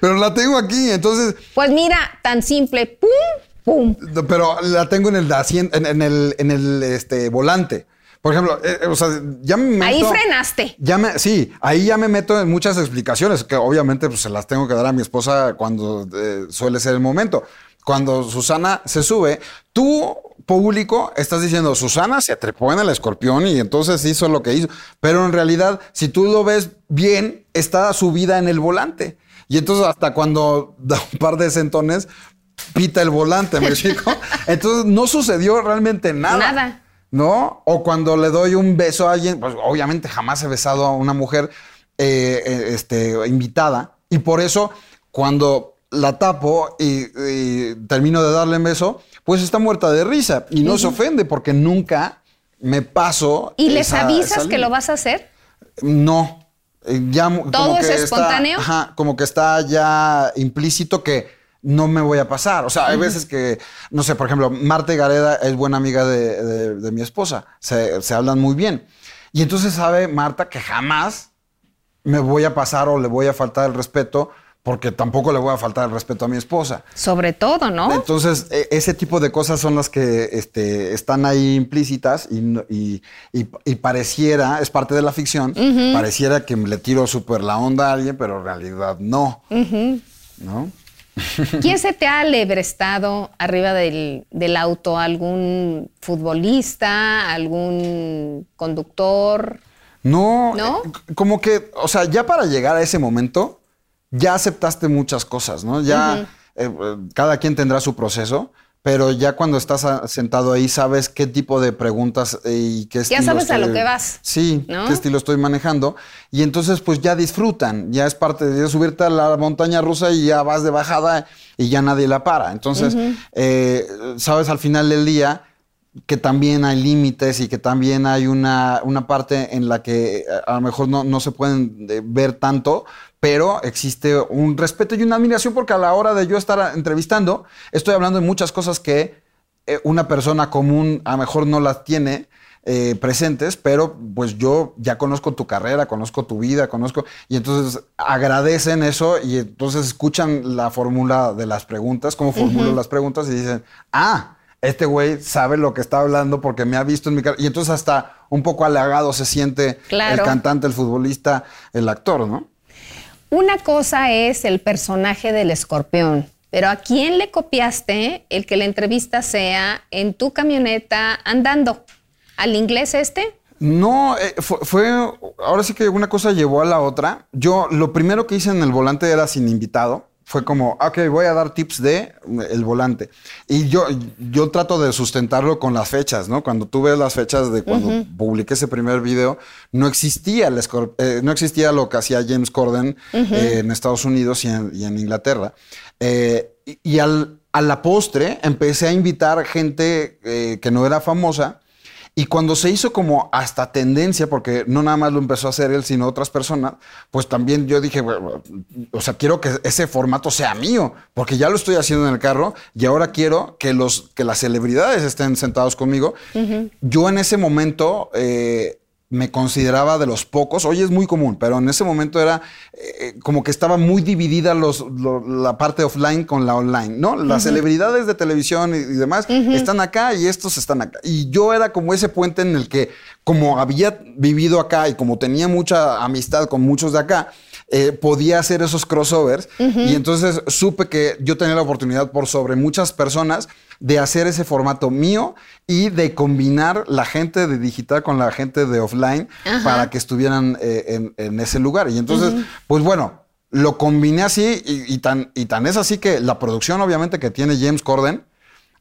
Pero la tengo aquí, entonces, Pues mira, tan simple. Pum, pum. pero la tengo en el asiento, en, en el, en el este, volante. Por ejemplo, eh, eh, o sea, ya me Ahí meto- frenaste. Ya me, sí, ahí ya me meto en muchas explicaciones que obviamente pues, se las tengo que dar a mi esposa cuando eh, suele ser el momento. Cuando Susana se sube, tú, público, estás diciendo, Susana se trepó en el escorpión y entonces hizo lo que hizo. Pero en realidad, si tú lo ves bien, está subida en el volante. Y entonces hasta cuando da un par de sentones, pita el volante, ¿me explico? Entonces no sucedió realmente nada. Nada. ¿No? O cuando le doy un beso a alguien, pues obviamente jamás he besado a una mujer eh, eh, este, invitada. Y por eso, cuando la tapo y, y termino de darle un beso, pues está muerta de risa y no se ofende porque nunca me paso. ¿Y les avisas que lo vas a hacer? No. Eh, Ya ¿Todo como es que está- espontáneo? ajá, como que está ya implícito que no me voy a pasar. O sea, hay veces que, no sé, por ejemplo, Marta Gareda es buena amiga de, de- de mi esposa. Se, se hablan muy bien. Y entonces sabe Marta que jamás me voy a pasar o le voy a faltar el respeto porque tampoco le voy a faltar el respeto a mi esposa. Sobre todo, ¿no? Entonces, e- ese tipo de cosas son las que este, están ahí implícitas y- y- y pareciera, es parte de la ficción, pareciera que le tiro súper la onda a alguien, pero en realidad no. ¿No? ¿Quién se te ha alebrestado arriba del, del auto? ¿Algún futbolista? ¿Algún conductor? No, ¿No? eh, como que, o sea, ya para llegar a ese momento, ya aceptaste muchas cosas, ¿no? Ya eh, eh, cada quien tendrá su proceso, pero ya cuando estás sentado ahí sabes qué tipo de preguntas eh, y qué estilo sabes a lo que vas, Sí, ¿no? qué estilo estoy manejando. Y entonces, pues ya disfrutan, ya es parte de subirte a la montaña rusa y ya vas de bajada y ya nadie la para. Entonces, eh, sabes al final del día que también hay límites y que también hay una, una parte en la que eh, a lo mejor no, no se pueden eh, ver tanto, pero existe un respeto y una admiración porque a la hora de yo estar entrevistando, estoy hablando de muchas cosas que eh, una persona común a lo mejor no las tiene eh, presentes, pero pues yo ya conozco tu carrera, conozco tu vida, conozco, y entonces agradecen eso y entonces escuchan la fórmula de las preguntas, cómo formulo las preguntas y dicen, ah, este güey sabe lo que está hablando porque me ha visto en mi carrera. Y entonces hasta un poco halagado se siente Claro. el cantante, el futbolista, el actor, ¿no? Una cosa es el personaje del escorpión, pero ¿a quién le copiaste el que la entrevista sea en tu camioneta andando? ¿Al inglés este? No, eh, fue, fue- ahora sí que una cosa llevó a la otra. Yo lo primero que hice en el volante era sin invitado. Fue como, ok, voy a dar tips de eh, el volante. Y yo, yo trato de sustentarlo con las fechas, ¿no? Cuando tú ves las fechas de cuando publiqué ese primer video, no existía, el eh, no existía lo que hacía James Corden eh, en Estados Unidos y en, y en Inglaterra. Eh, y y al, a la postre empecé a invitar gente eh, que no era famosa. Y cuando se hizo como hasta tendencia, porque no nada más lo empezó a hacer él, sino otras personas, pues también yo dije, bueno, o sea, quiero que ese formato sea mío, porque ya lo estoy haciendo en el carro y ahora quiero que, los, que las celebridades estén sentados conmigo. Yo en ese momento eh, me consideraba de los pocos, hoy es muy común, pero en ese momento era eh, como que estaba muy dividida los, lo- la parte offline con la online, ¿no? Las celebridades de televisión y, y demás están acá y estos están acá. Y yo era como ese puente en el que, como había vivido acá y como tenía mucha amistad con muchos de acá, eh, podía hacer esos crossovers. Y entonces supe que yo tenía la oportunidad por sobre muchas personas de hacer ese formato mío y de combinar la gente de digital con la gente de offline para que estuvieran eh, en, en ese lugar. Y entonces, pues bueno, lo combiné así y, y tan, y tan es así que la producción obviamente que tiene James Corden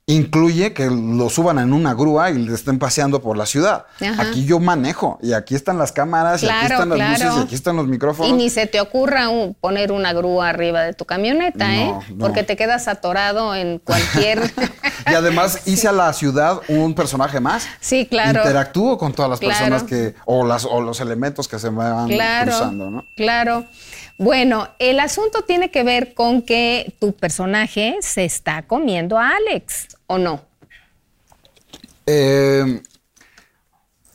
incluye que lo suban en una grúa y le estén paseando por la ciudad. Ajá. Aquí yo manejo y aquí están las cámaras y aquí están las claro. luces y aquí están los micrófonos. Y ni se te ocurra un- poner una grúa arriba de tu camioneta, ¿eh? No. Porque te quedas atorado en cualquier... Y además hice a la ciudad un personaje más. Sí, claro. Interactúo con todas las Claro. personas que, o, las, o los elementos que se me van cruzando, ¿no? claro. Bueno, el asunto tiene que ver con que tu personaje se está comiendo a Alex, ¿o no? Eh,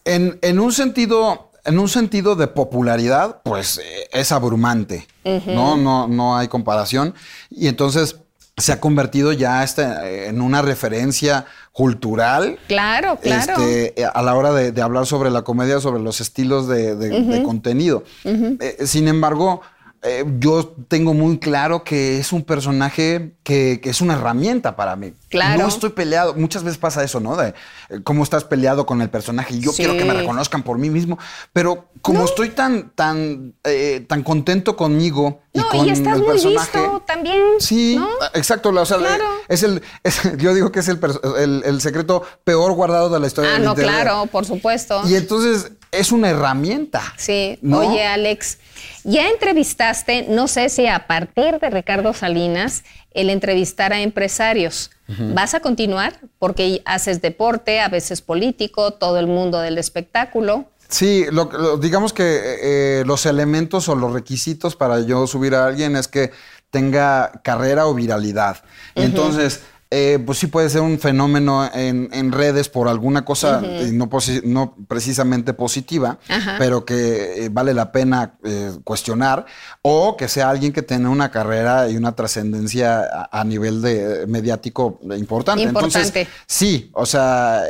en, en un sentido, en un sentido de popularidad, pues eh, es abrumante, ¿no? ¿no? No hay comparación. Y entonces se ha convertido ya este, en una referencia cultural. Claro, claro. este, a la hora de, de hablar sobre la comedia, sobre los estilos de, de- de contenido. Eh, sin embargo, eh, yo tengo muy claro que es un personaje que, que es una herramienta para mí. Claro. No estoy peleado. Muchas veces pasa eso, ¿no? De eh, cómo estás peleado con el personaje. Yo Sí. quiero que me reconozcan por mí mismo. Pero como estoy tan, tan, eh, tan contento conmigo y No, con y estás el muy personaje. visto también. Sí, ¿no? exacto. O sea, Claro. es el, es- yo digo que es el, el, el secreto peor guardado de la historia Ah, no, claro, por supuesto. Y entonces es una herramienta. Sí, ¿no? oye Alex, ya entrevistaste, no sé si a partir de Ricardo Salinas, el entrevistar a empresarios. ¿Vas a continuar? Porque haces deporte, a veces político, todo el mundo del espectáculo. Sí, lo- lo- digamos que eh, los elementos o los requisitos para yo subir a alguien es que tenga carrera o viralidad. Entonces, eh, pues sí puede ser un fenómeno en, en redes por alguna cosa eh, no, precisamente positiva, Ajá. pero que eh, vale la pena eh, cuestionar, o que sea alguien que tenga una carrera y una trascendencia a, a nivel de mediático importante. Importante. Entonces, Sí, o sea,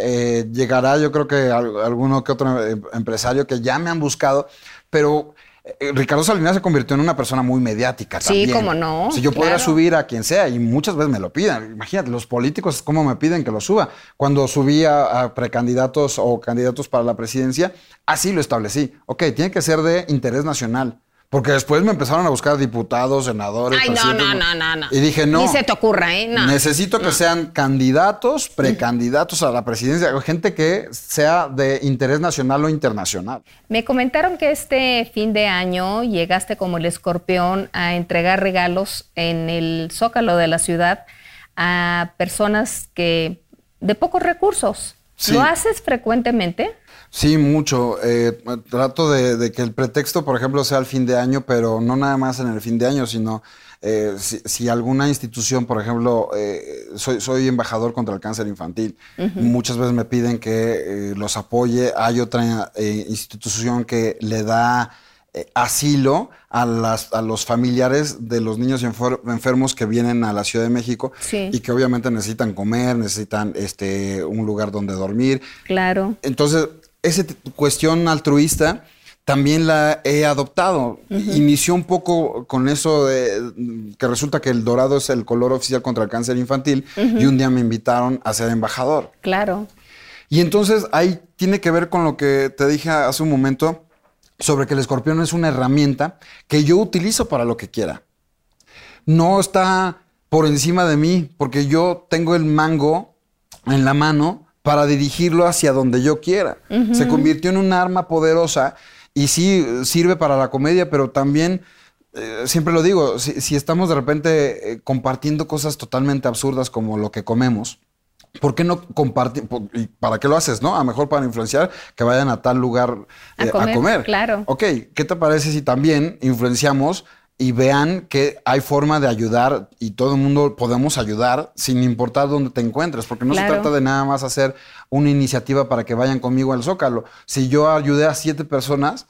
llegará yo creo que al- alguno que otro empresario que ya me han buscado, pero Ricardo Salinas se convirtió en una persona muy mediática Sí, también. cómo no, sea, yo claro. subir a quien sea y muchas veces me lo piden. Imagínate, los políticos cómo me piden que lo suba. Cuando subí a, a precandidatos o candidatos para la presidencia, así lo establecí. Ok, tiene que ser de interés nacional. Porque después me empezaron a buscar diputados, senadores. Ay, no, no, no, no, no. Y dije, no. Ni se te ocurra, ¿eh? No. Necesito que sean candidatos, precandidatos a la presidencia, gente que sea de interés nacional o internacional. Me comentaron que este fin de año llegaste como el escorpión a entregar regalos en el zócalo de la ciudad a personas que de pocos recursos. Sí. ¿Lo haces frecuentemente? Sí, mucho. Eh, trato de, de que el pretexto, por ejemplo, sea el fin de año, pero no nada más en el fin de año, sino eh, si, si alguna institución, por ejemplo, eh, soy, soy embajador contra el cáncer infantil, muchas veces me piden que eh, los apoye. Hay otra eh, institución que le da asilo a, las, a los familiares de los niños enfer- enfermos que vienen a la Ciudad de México Sí. y que obviamente necesitan comer, necesitan este, un lugar donde dormir. Claro. Entonces, esa cuestión altruista también la he adoptado. Inició un poco con eso de que resulta que el dorado es el color oficial contra el cáncer infantil y un día me invitaron a ser embajador. Claro. Y entonces ahí tiene que ver con lo que te dije hace un momento sobre que el escorpión es una herramienta que yo utilizo para lo que quiera. No está por encima de mí porque yo tengo el mango en la mano para dirigirlo hacia donde yo quiera. Se convirtió en un arma poderosa y sí sirve para la comedia, pero también eh, siempre lo digo, si, si estamos de repente eh, compartiendo cosas totalmente absurdas como lo que comemos, ¿por qué no compartir? po- ¿Y para qué lo haces, no? A lo mejor para influenciar que vayan a tal lugar A eh, comer, claro. Ok, ¿qué te parece si también influenciamos y vean que hay forma de ayudar y todo el mundo podemos ayudar sin importar dónde te encuentres? Porque no Claro. se trata de nada más hacer una iniciativa para que vayan conmigo al Zócalo. Si yo ayudé a siete personas,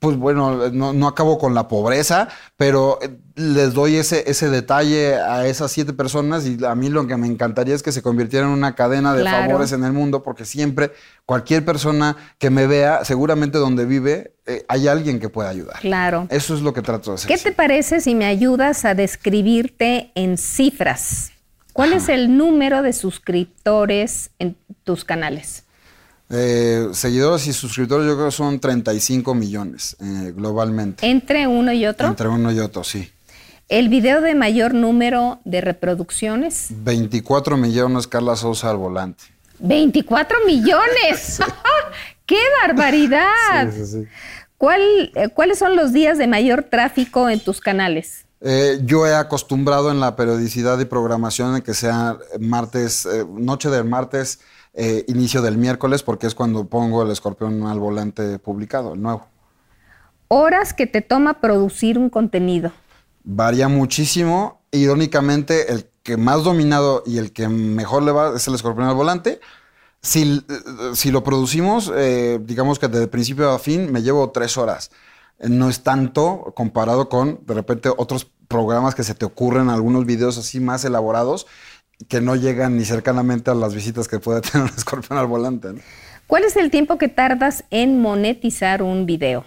pues bueno, no, no acabo con la pobreza, pero eh, les doy ese, ese detalle a esas siete personas y a mí lo que me encantaría es que se convirtiera en una cadena de Claro. favores en el mundo, porque siempre cualquier persona que me vea, seguramente donde vive, eh, hay alguien que pueda ayudar. Claro. Eso es lo que trato de hacer. ¿Qué te parece si me ayudas a describirte en cifras? ¿Cuál es el número de suscriptores en tus canales? Eh, seguidores y suscriptores yo creo que son 35 millones eh, globalmente. Entre uno y otro. Entre uno y otro, sí. El video de mayor número de reproducciones. 24 millones Carla Sousa al volante. 24 millones. ¡Qué barbaridad! ¿Cuál, eh, ¿Cuáles son los días de mayor tráfico en tus canales? Eh, yo he acostumbrado en la periodicidad y programación en que sea martes, eh, noche del martes, eh, inicio del miércoles, porque es cuando pongo el escorpión al volante publicado, el nuevo. Horas que te toma producir un contenido. Varía muchísimo. Irónicamente, el que más dominado y el que mejor le va es el escorpión al volante. Si, eh, si lo producimos, eh, digamos que de principio a fin, me llevo tres horas. No es tanto comparado con, de repente, otros programas que se te ocurren, algunos videos así más elaborados, que no llegan ni cercanamente a las visitas que puede tener un escorpión al volante. ¿Cuál es el tiempo que tardas en monetizar un video?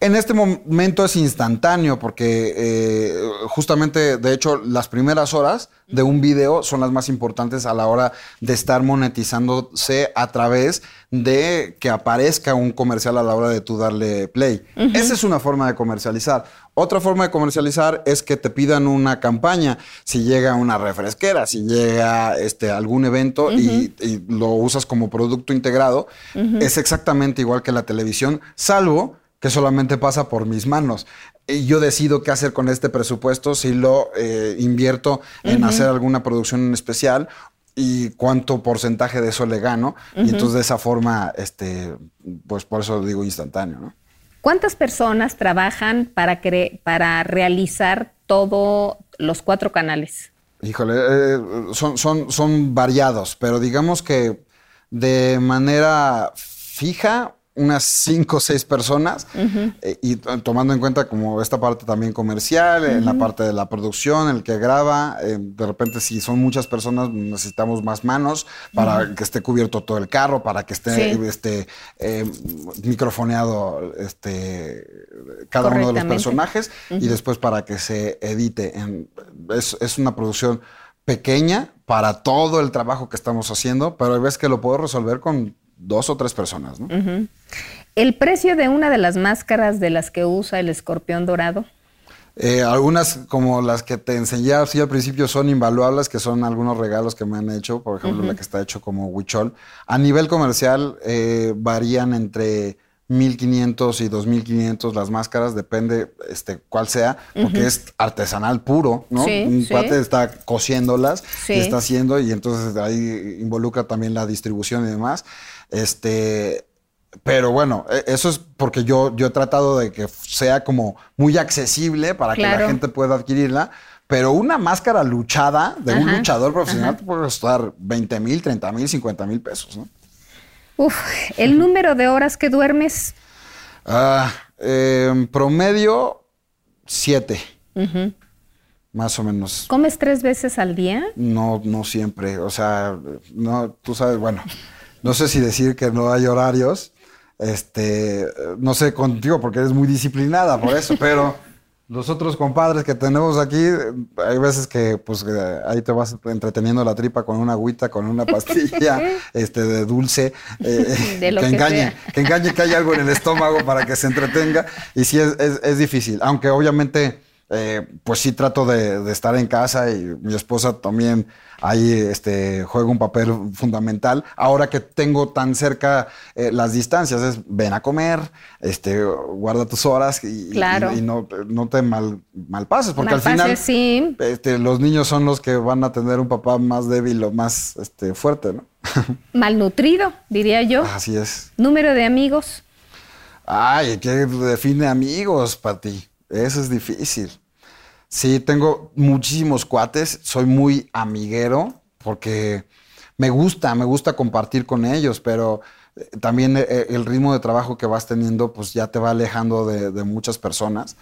En este momento es instantáneo porque eh, justamente, de hecho, las primeras horas de un video son las más importantes a la hora de estar monetizándose a través de que aparezca un comercial a la hora de tú darle play. Esa es una forma de comercializar. Otra forma de comercializar es que te pidan una campaña. Si llega una refresquera, si llega este, algún evento y, y lo usas como producto integrado, es exactamente igual que la televisión, salvo que solamente pasa por mis manos. Y yo decido qué hacer con este presupuesto, si lo eh, invierto en hacer alguna producción en especial y cuánto porcentaje de eso le gano. Y entonces de esa forma, este, pues por eso digo instantáneo, ¿no? ¿Cuántas personas trabajan para, cre- para realizar todos los cuatro canales? Híjole, eh, son, son, son variados, pero digamos que de manera fija, unas cinco o seis personas, eh, y to- tomando en cuenta como esta parte también comercial, en la parte de la producción, el que graba, eh, de repente si son muchas personas necesitamos más manos para que esté cubierto todo el carro, para que esté Sí. este, eh, microfoneado este, cada uno de los personajes y después para que se edite. En, es, es una producción pequeña para todo el trabajo que estamos haciendo, pero hay veces que lo puedo resolver con dos o tres personas, ¿no? El precio de una de las máscaras de las que usa el escorpión dorado. Eh, algunas, como las que te enseñé así al principio, son invaluables, que son algunos regalos que me han hecho. Por ejemplo, la que está hecho como huichol. A nivel comercial, eh, varían entre 1500 y 2500 las máscaras, depende este, cuál sea, porque es artesanal puro, ¿no? Sí, Un sí. cuate está cosiéndolas Sí. y está haciendo, y entonces ahí involucra también la distribución y demás. Este, pero bueno, e- eso es porque yo, yo he tratado de que sea como muy accesible para que la gente pueda adquirirla. Pero una máscara luchada de un luchador profesional te puede costar 20 mil, 30 mil, 50 mil pesos, ¿no? Uf, el número de horas que duermes. Ah, eh, en promedio, siete. Más o menos. ¿Comes tres veces al día? No, no siempre. O sea, no, tú sabes, bueno, no sé si decir que no hay horarios. Este, no sé contigo porque eres muy disciplinada por eso, pero los otros compadres que tenemos aquí, hay veces que pues eh, ahí te vas entreteniendo la tripa con una agüita, con una pastilla, este, de dulce, eh, De que que engañe, que engañe que hay algo en el estómago para que se entretenga. Y sí es, es- es difícil, aunque obviamente, eh, pues sí trato de, de estar en casa y mi esposa también ahí este, juega un papel fundamental. Ahora que tengo tan cerca eh, las distancias, es ven a comer, este, guarda tus horas y, y- Claro. y no, no te mal, malpases, porque al final sí. este, los niños son los que van a tener un papá más débil o más este, fuerte, ¿no? Malnutrido, diría yo. Así es. Número de amigos. Ay, ¿qué define amigos para ti? Eso es difícil. Sí, tengo muchísimos cuates, soy muy amiguero porque me gusta, me gusta compartir con ellos, pero eh, también eh, el ritmo de trabajo que vas teniendo pues ya te va alejando de, de muchas personas.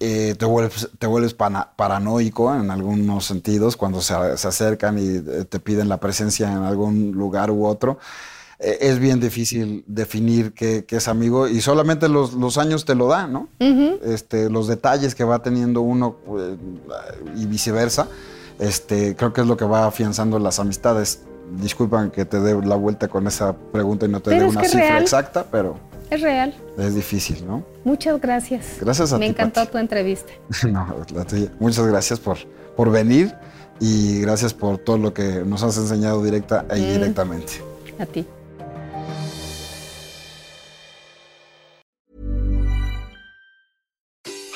Eh, te vuelves, te vuelves pana- paranoico en algunos sentidos cuando se, se acercan y eh, te piden la presencia en algún lugar u otro. Eh, es bien difícil definir qué, qué es amigo y solamente los, los años te lo dan, ¿no? este, los detalles que va teniendo uno eh, y viceversa, este, creo que es lo que va afianzando las amistades. Disculpan que te dé la vuelta con esa pregunta y no te dé una cifra real. exacta, pero Es real. es difícil, ¿no? Muchas gracias. Gracias a Me ti, encantó Pati. tu entrevista. No, la tuya. Muchas gracias por, por venir y gracias por todo lo que nos has enseñado directa e indirectamente. A ti.